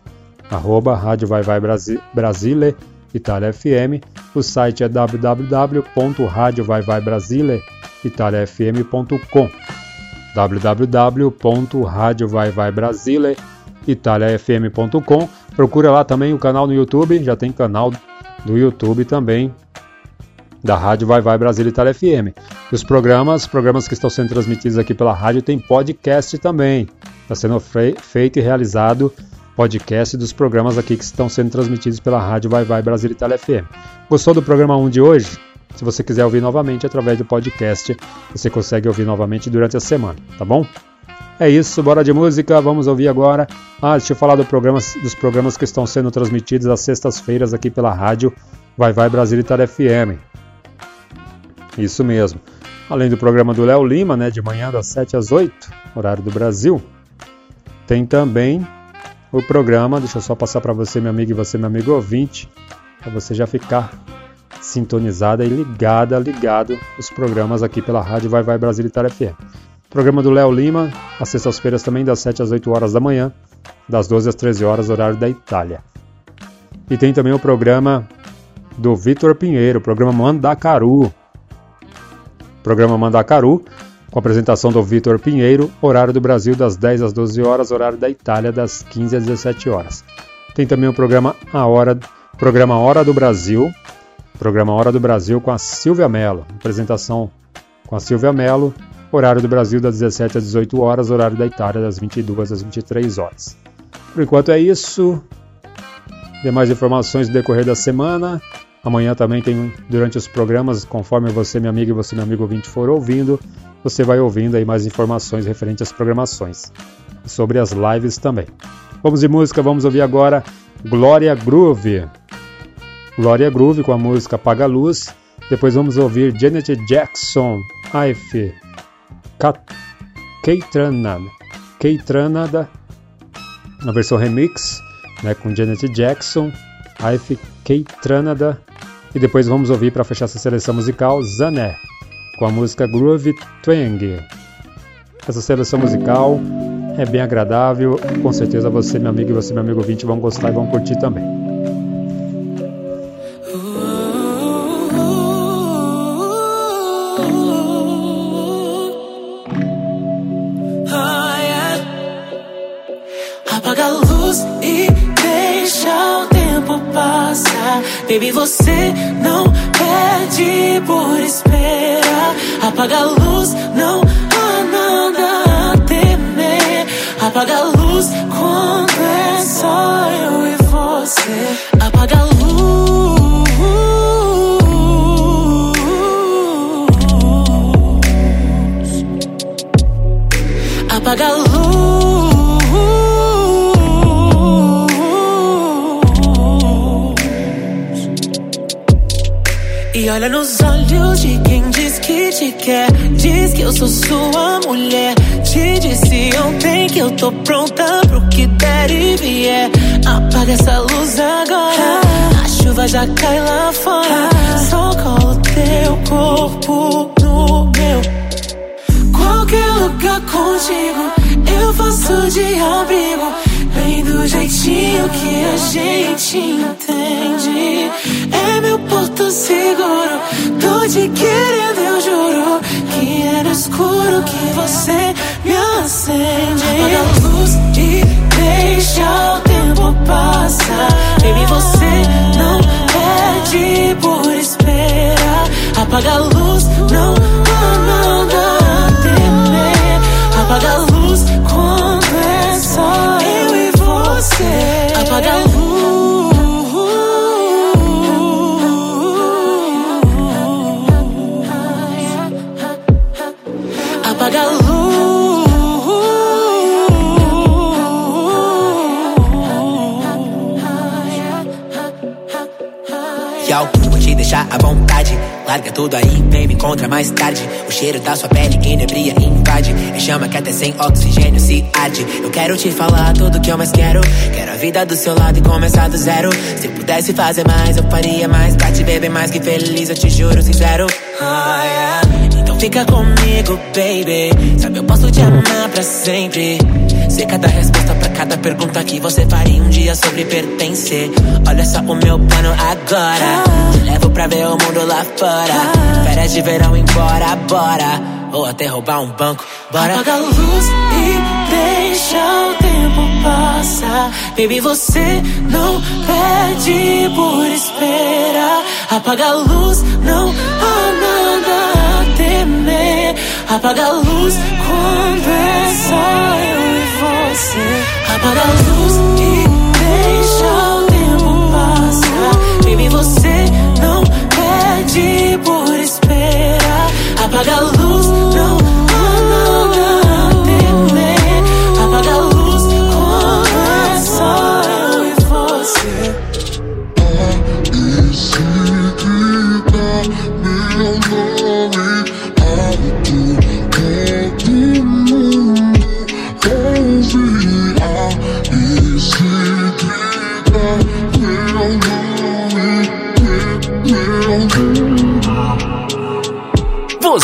Arroba Rádio Vai Vai Brasi- Brasile Itália FM. O site é www.radiovaivaibrasileitaliafm.com www.radiovaivaibrasileitaliafm.com Procura lá também o canal no YouTube, já tem canal do YouTube também da Rádio Vai Vai Brasília Itália FM. E os programas, programas que estão sendo transmitidos aqui pela rádio, tem podcast também. Está sendo fe- feito e realizado podcast dos programas aqui que estão sendo transmitidos pela Rádio Vai Vai Brasília Itália FM. Gostou do programa 1 de hoje? Se você quiser ouvir novamente através do podcast, você consegue ouvir novamente durante a semana, tá bom? É isso, bora de música, vamos ouvir agora. Ah, deixa eu falar do programa, dos programas que estão sendo transmitidos às sextas-feiras aqui pela rádio Vai Vai Brasília Itália FM. Isso mesmo. Além do programa do Léo Lima, né, de manhã das 7 às 8, horário do Brasil, tem também o programa, deixa eu só passar para você, meu amigo, e você, meu amigo ouvinte, para você já ficar sintonizada e ligada, ligado os programas aqui pela rádio Vai Vai Brasília Itália FM. Programa do Léo Lima, às sextas-feiras também, das 7 às 8 horas da manhã, das 12 às 13 horas, horário da Itália. E tem também o programa do Vitor Pinheiro, o programa Mandacaru. Programa Mandacaru, com apresentação do Vitor Pinheiro, horário do Brasil das 10 às 12 horas, horário da Itália das 15 às 17 horas. Tem também o programa A Hora, programa Hora do Brasil, programa Hora do Brasil com a Silvia Mello, apresentação com a Silvia Mello, horário do Brasil das 17 às 18 horas, horário da Itália das 22 às 23 horas. Por enquanto é isso. Demais informações no decorrer da semana. Amanhã também tem durante os programas, conforme você, minha amiga, e você, meu amigo ouvinte, for ouvindo, você vai ouvindo aí mais informações referentes às programações. E sobre as lives também. Vamos de música, vamos ouvir agora Glória Groove. Glória Groove com a música Apaga a Luz. Depois vamos ouvir Janet Jackson, Ife, Keitranada. Keitranada, na versão remix, né, com Janet Jackson, Ife Keitranada. E depois vamos ouvir para fechar essa seleção musical Zané, com a música Groove Twang. Essa seleção musical é bem agradável, com certeza você, meu amigo, e você, meu amigo ouvinte, vão gostar e vão curtir também. Baby, você não pede por esperar. Apaga a luz, não há nada a temer. Apaga a luz quando é só eu e você. Apaga a luz. Apaga a luz. Te quer. Diz que eu sou sua mulher. Te disse ontem que eu tô pronta pro que der e vier. Apaga essa luz agora. A chuva já cai lá fora. Só colo teu corpo no meu. Qualquer lugar contigo, eu faço de abrigo. Bem do jeitinho que a gente entende. É meu porto seguro. Tô te querendo, eu juro. Que é no escuro que você me acende. Apaga a luz e deixa o tempo passar. Baby, você não pede por esperar. Apaga a luz, apaga uh, uh, Apaga a luz. Yo, vou te deixar a bomba. Larga tudo aí, vem me encontra mais tarde. O cheiro da sua pele inebria e invade. É chama que até sem oxigênio se arde. Eu quero te falar tudo que eu mais quero. Quero a vida do seu lado e começar do zero. Se pudesse fazer mais, eu faria mais. Pra te ver bem mais que feliz, eu te juro, sincero. Ah, yeah. Fica comigo, baby. Sabe, eu posso te amar pra sempre. Sei cada resposta pra cada pergunta que você faria um dia sobre pertencer. Olha só o meu plano agora. Te levo pra ver o mundo lá fora. Férias de verão embora, bora. Ou até roubar um banco, bora. Apaga a luz e deixa o tempo passar. Baby, você não pede por esperar. Apaga a luz, não há nada a temer. Apaga a luz quando é só eu e você. Apaga a luz e deixa o tempo passar. Baby, você não pede por esperar. Apaga a luz, não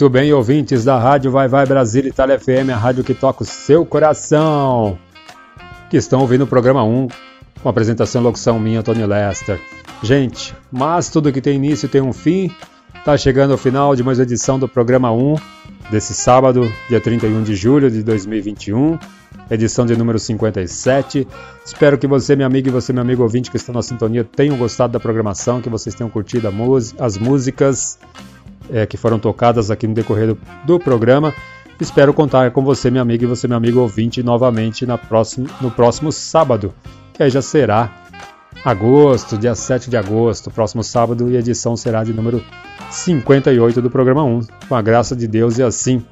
Muito bem, ouvintes da Rádio Vai Vai Brasil Itália FM, a rádio que toca o seu coração, que estão ouvindo o programa 1, com apresentação e locução minha, Tony Lester. Gente, mas tudo que tem início tem um fim. Tá chegando ao final de mais uma edição do programa 1 desse sábado, dia 31 de julho de 2021, edição de número 57. Espero que você, minha amiga, e você, meu amigo ouvinte que estão na sintonia, tenham gostado da programação, que vocês tenham curtido as músicas é, que foram tocadas aqui no decorrer do, do programa. Espero contar com você, minha amiga, e você, meu amigo ouvinte, novamente na próximo, no próximo sábado, que aí já será agosto, dia 7 de agosto, próximo sábado, e a edição será de número 58 do programa 1, com a graça de Deus e assim,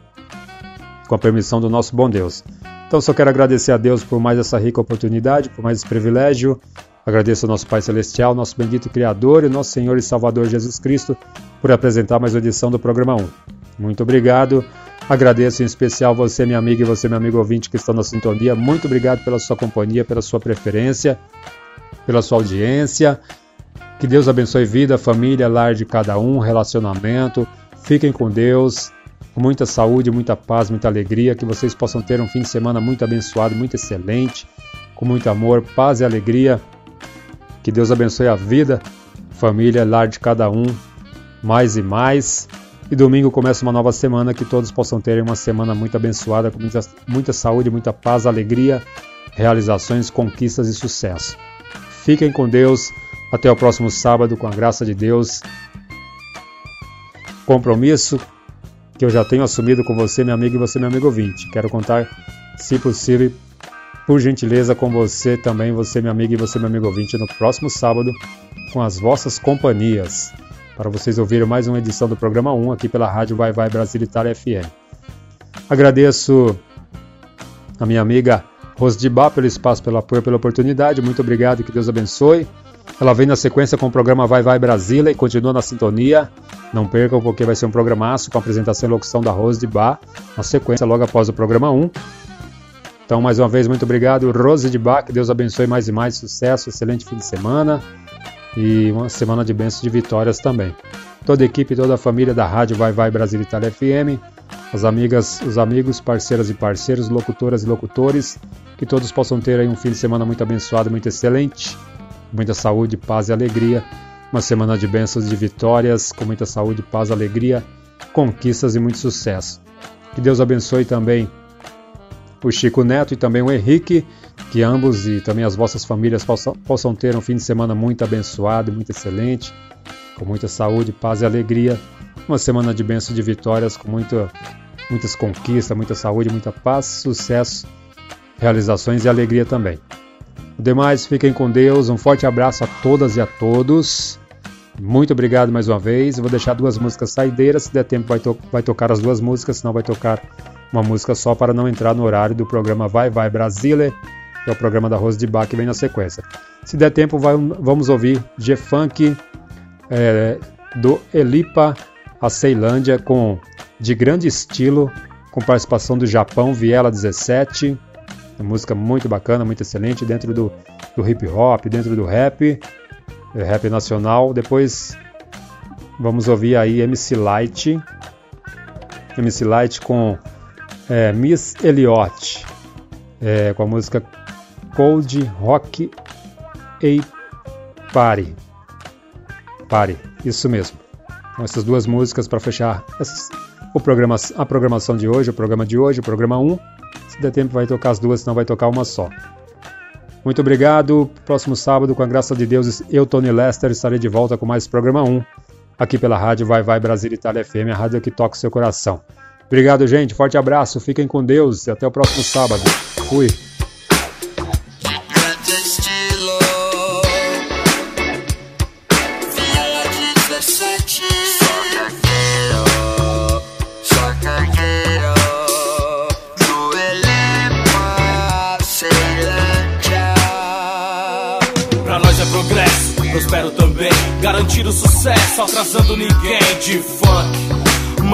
com a permissão do nosso bom Deus. Então só quero agradecer a Deus por mais essa rica oportunidade, por mais esse privilégio. Agradeço ao nosso Pai Celestial, nosso bendito Criador e nosso Senhor e Salvador Jesus Cristo por apresentar mais uma edição do programa 1. Muito obrigado. Agradeço em especial você, minha amiga, e você, meu amigo ouvinte que estão na sintonia. Muito obrigado pela sua companhia, pela sua preferência, pela sua audiência. Que Deus abençoe vida, família, lar de cada um, relacionamento. Fiquem com Deus, muita saúde, muita paz, muita alegria. Que vocês possam ter um fim de semana muito abençoado, muito excelente, com muito amor, paz e alegria. Que Deus abençoe a vida, família, lar de cada um, mais e mais. E domingo começa uma nova semana, que todos possam ter uma semana muito abençoada, com muita, muita saúde, muita paz, alegria, realizações, conquistas e sucesso. Fiquem com Deus. Até o próximo sábado, com a graça de Deus. Compromisso que eu já tenho assumido com você, meu amigo, e você, meu amigo ouvinte. Quero contar, se possível, por gentileza, com você também, você, meu amigo, e você, meu amigo ouvinte, no próximo sábado, com as vossas companhias, para vocês ouvirem mais uma edição do programa 1 aqui pela Rádio Vai Vai Brasil Itália FM. Agradeço a minha amiga Rosdibá pelo espaço, pelo apoio, pela oportunidade. Muito obrigado que Deus abençoe. Ela vem na sequência com o programa Vai Vai Brasília e continua na sintonia. Não percam, porque vai ser um programaço com a apresentação e locução da Rose de Bar, na sequência logo após o programa 1. Então, mais uma vez, muito obrigado, Rose de que Deus abençoe mais e mais, sucesso, excelente fim de semana e uma semana de bênçãos de vitórias também. Toda a equipe, toda a família da Rádio Vai Vai Brasil Itália FM, as amigas, os amigos, parceiras e parceiros, locutoras e locutores, que todos possam ter aí um fim de semana muito abençoado, muito excelente muita saúde, paz e alegria. Uma semana de bênçãos e de vitórias, com muita saúde, paz, alegria, conquistas e muito sucesso. Que Deus abençoe também o Chico Neto e também o Henrique, que ambos e também as vossas famílias possam, possam ter um fim de semana muito abençoado e muito excelente, com muita saúde, paz e alegria. Uma semana de bênçãos e de vitórias, com muita, muitas conquistas, muita saúde, muita paz, sucesso, realizações e alegria também. Demais, fiquem com Deus. Um forte abraço a todas e a todos. Muito obrigado mais uma vez. Eu vou deixar duas músicas saideiras. Se der tempo, vai, to vai tocar as duas músicas. Senão, vai tocar uma música só para não entrar no horário do programa Vai Vai Brasília, que é o programa da Rose de Bar que vem na sequência. Se der tempo, vai, vamos ouvir G-Funk é, do Elipa a Ceilândia, com de grande estilo, com participação do Japão, Viela 17. Uma música muito bacana, muito excelente, dentro do, do hip hop, dentro do rap, é, rap nacional. Depois vamos ouvir aí MC Light, MC Light com é, Miss Elliot, é, com a música Cold Rock a Party. Party, isso mesmo. Então, essas duas músicas para fechar essas, o programa, a programação de hoje, o programa de hoje, o programa 1. Se der tempo, vai tocar as duas, senão vai tocar uma só. Muito obrigado. Próximo sábado, com a graça de Deus, eu, Tony Lester, estarei de volta com mais programa 1, aqui pela rádio Vai Vai Brasil Itália FM, a rádio que toca o seu coração. Obrigado, gente. Forte abraço. Fiquem com Deus e até o próximo sábado. Fui. É também. Garantir o sucesso, atrasando ninguém de funk.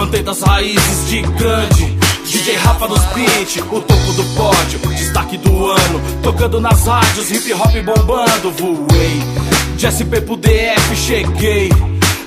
Mantendo as raízes de grande. DJ Rafa nos beat, o topo do pódio, destaque do ano. Tocando nas rádios, hip hop bombando. Voei, de SP pro DF cheguei.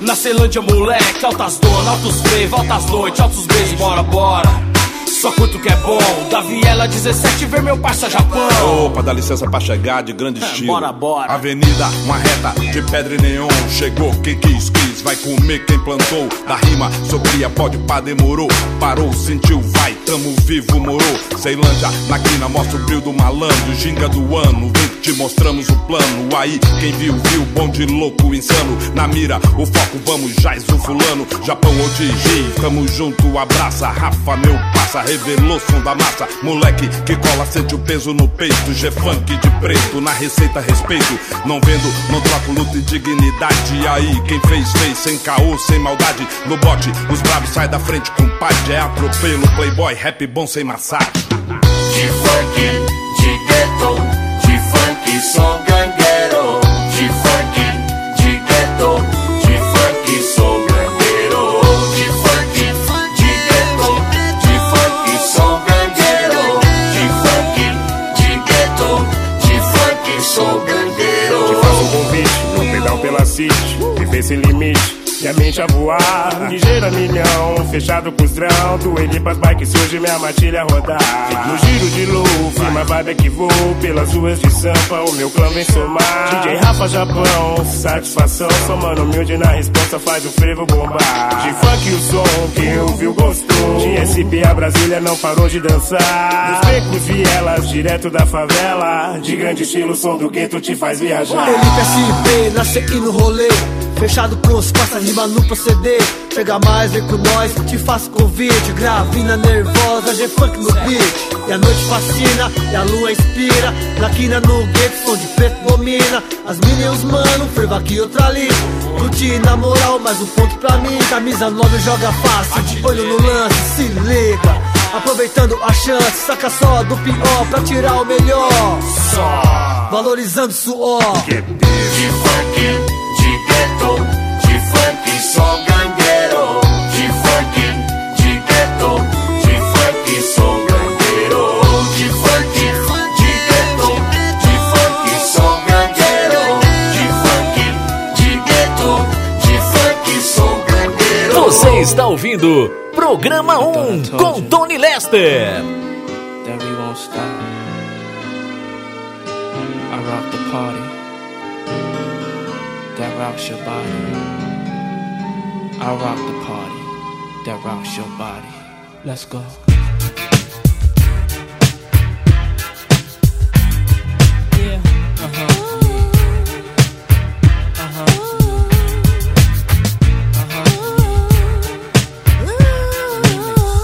Na Ceilândia, moleque, altas donas, altos freio, altas noites, altos beijos, bora, bora. Só curto que é bom. Da Viela 17, ver meu parça Japão. Opa, dá licença pra chegar de grande estilo. bora, bora. Avenida, uma reta de pedra e neon. Chegou quem quis, quis, vai comer quem plantou. Da rima, sou cria, pode pá, demorou. Parou, sentiu, vai, tamo vivo, morou. Ceilândia, na quina, mostra o brilho do malandro. Ginga do ano, vem te mostramos o plano. Aí, quem viu, viu, bom de louco, insano. Na mira, o foco, vamos, jaz o fulano. Japão ou Digi, tamo junto, abraça. Rafa, meu passa, revelou som da massa. Moleque que cola, sente o peso no peito. G-Funk de preto, na receita respeito. Não vendo, não troco luta e dignidade. Aí, quem fez, fez, sem caô, sem maldade. No bote, os bravos saem da frente com paz. É atropelo, playboy, rap bom sem massagem. De funk, de ghetto, de gangueiro. De funk, de ghetto, de funk sou gangueiro. De funk, de ghetto, de funk sou gangueiro. De funk, de ghetto, de funk sou gangueiro. Te faço um convite, no pedal pela City, viver sem limite. Minha mente a voar, ligeiro a milhão, fechado com os drão. Do ele pras bikes surge minha matilha rodar. No giro de Luffy, uma vibe que vou pelas ruas de Sampa, o meu clã vem somar. DJ Rafa Japão, satisfação, somando humilde na resposta, faz o frevo bombar. De funk o som, quem ouviu gostou. De SP a Brasília não parou de dançar. Nos becos vielas, direto da favela. De grande estilo, o som do gueto te faz viajar. Felipe SP, nasce aqui no rolê. Fechado com os passas, rima no proceder. Pega mais, vem com nós, te faço convite. Gravina nervosa, G-Funk no beat. E a noite fascina, e a lua inspira. Na quina no gueto, som de preto domina. As minas e os mano, ferva aqui, outra ali. Curti na moral, mais um ponto pra mim. Camisa 9 joga fácil, olho no lance, se liga. Aproveitando a chance, saca só do pior pra tirar o melhor. Só valorizando suor. De funk, de ghetto, de gangueiro. De funk, de ghetto, de funk sou gangueiro. De funk, de ghetto, de funk sou gangueiro. De funk, de ghetto, de funk sou gangueiro. Você está ouvindo Programa 1 com Tony Lester. that we won't stop. I rock the party that rocks your body. I rock the party that rocks your body. Let's go. Yeah. Uh-huh.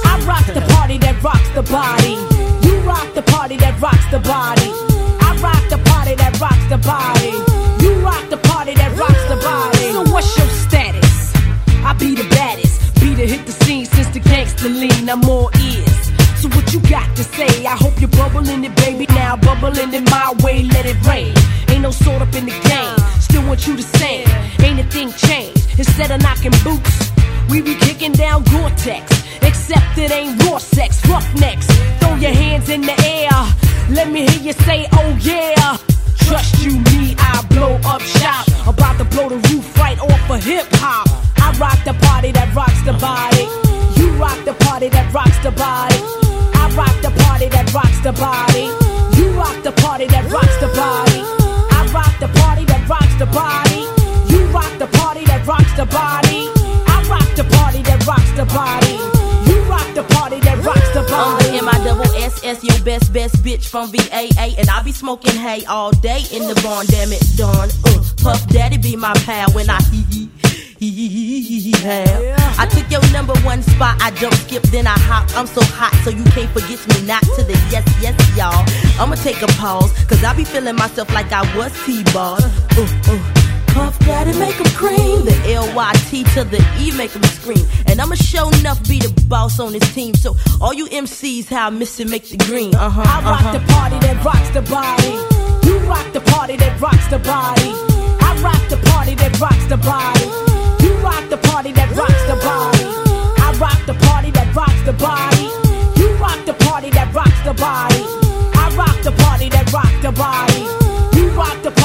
I rock the party that rocks the body. You rock the party that rocks the body. I rock the party that rocks the body. You rock the party that rocks the body. So what's your status? I be the baddest. Be the hit the scene since the gangster lean. I'm all ears. So what you got to say? I hope you're bubbling it, baby. Now bubbling it my way, let it rain. Ain't no sort up in the game. Still want you to sing. Ain't a thing changed. Instead of knocking boots, we be kicking down Gore-Tex. Except it ain't raw sex, roughnecks. Throw your hands in the air. Let me hear you say, oh yeah. Trust you, me, I blow up shop. About to blow the roof right off of hip hop. I rock the party that rocks the body. You rock the party that rocks the body. I rock the party that rocks the body. You rock the party that rocks the body. I rock the party that rocks the body. You rock the party that rocks the body. I rock the party that rocks the body. Double S S, your best best bitch from VAA, and I be smoking hay all day in the barn. Damn it, Dawn. Uh, Puff Daddy be my pal when I hee hee. have. I took your number one spot, I jump skip, then I hop. I'm so hot, so you can't forget me not to the yes, yes, y'all. I'ma take a pause, cause I be feeling myself like I was T-ball. Uh, uh. Puff Daddy make 'em cream. The L-Y-T to the E make 'em scream. And I'ma show enough be the boss on this team. So all you MCs, how I miss it, make the green. Uh-huh, I rock uh-huh. the party that rocks the body. You rock the party that rocks the body. I rock the party that rocks the body. You rock the party that rocks the body. I rock the party that rocks the body. You rock the party that rocks the body. I rock the party that rocks the body. You rock the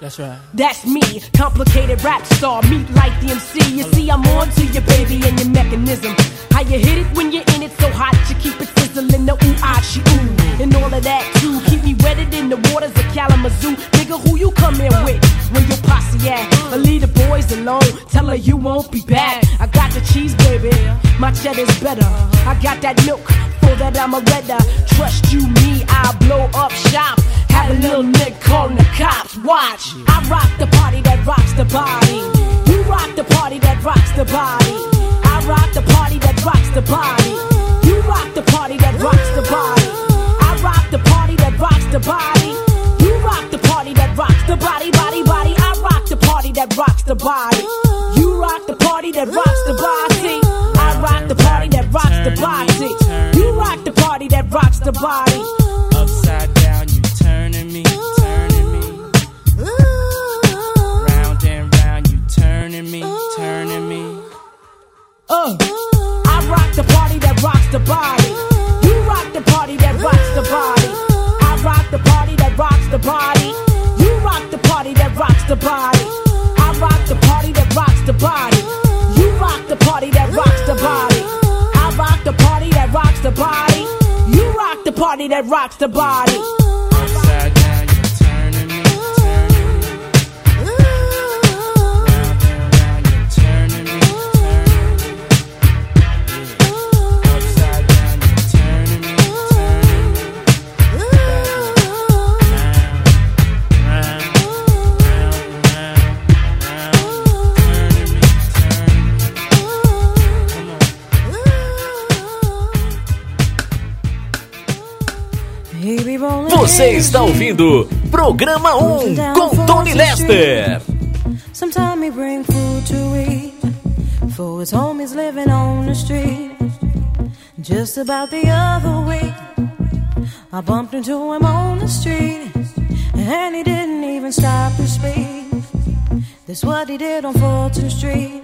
That's right. That's me, complicated rap star, meet like the MC. You see, I'm on to your baby and your mechanism. How you hit it when you're in it so hot, you keep it sizzling, the ooh ah she ooh, and all of that too. Keep me wetted in the waters of Kalamazoo. Nigga, who you come in with? When your posse at? Or leave the boys alone. Tell her you won't be back. I got the cheese, baby. My cheddar's better. I got that milk for that I'm a redder. Trust you, me, I'll blow up shop. Have a little nigga calling the cops. Watch, I rock the party that rocks the body. You rock the party that rocks the body. I rock the party that rocks the body. You rock the party that rocks the body. I rock the party that rocks the body. You rock the party that rocks the body, body, body. I rock the party that rocks the body. You rock the party that rocks the body. I rock the party that rocks the body. You rock the party that rocks the body. Uh, I rock the party that rocks the body. You rock the party that rocks the body. I rock the party that rocks the body. You rock the party that rocks the body. I rock the party that rocks the body. You rock the party that rocks the body. I rock the party that rocks the body. You rock the party that rocks the body. Você está ouvindo Programa 1 com Tony Lester. He bring food to eat for his homies living on the street. Just about the other week, I bumped into him on the street, and he didn't even stop to speak. That's what he did on Fulton Street.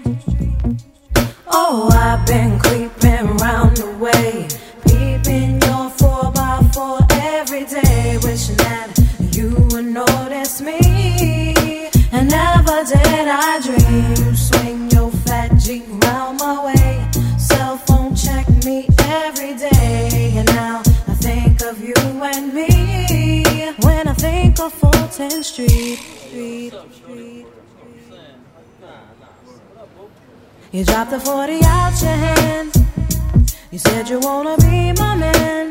Oh, I've been creeping round the way, peeping four every day, wishing that you would notice me. And never did I dream you swing your fat Jeep round my way. Cell phone check me every day, and now I think of you and me when I think of Fulton Street. Street, Street. You dropped the 40 out your hand. You said you wanna be my man.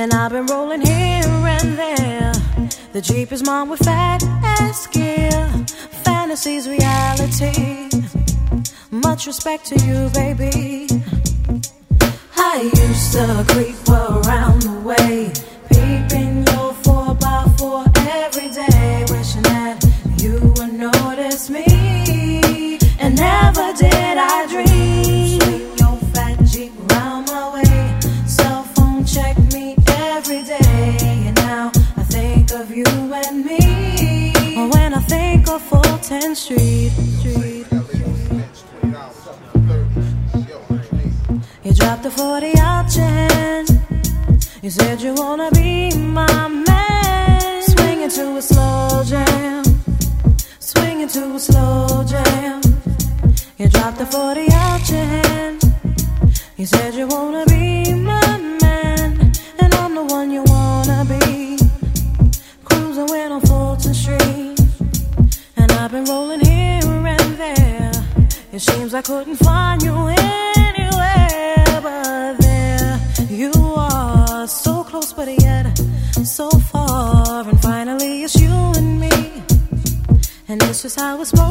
And I've been rolling here and there. The Jeep is mine with fat ass gear. Fantasy's reality. Much respect to you, baby. I used to creep around the way. 40 out your hand. You said you wanna be my man. Swinging to a slow jam. Swinging to a slow jam. You dropped the 40 it's just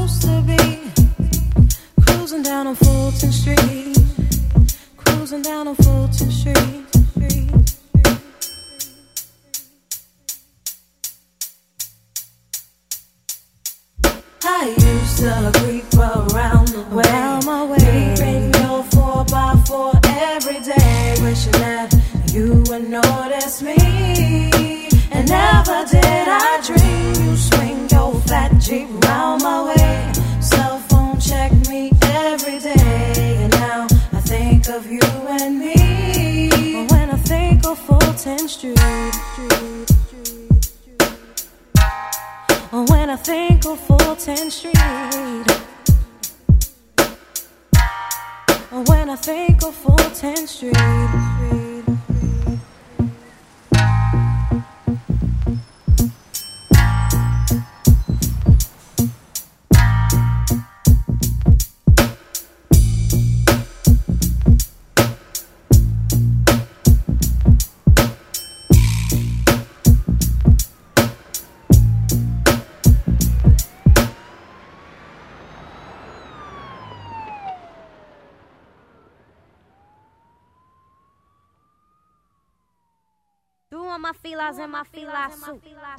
Tu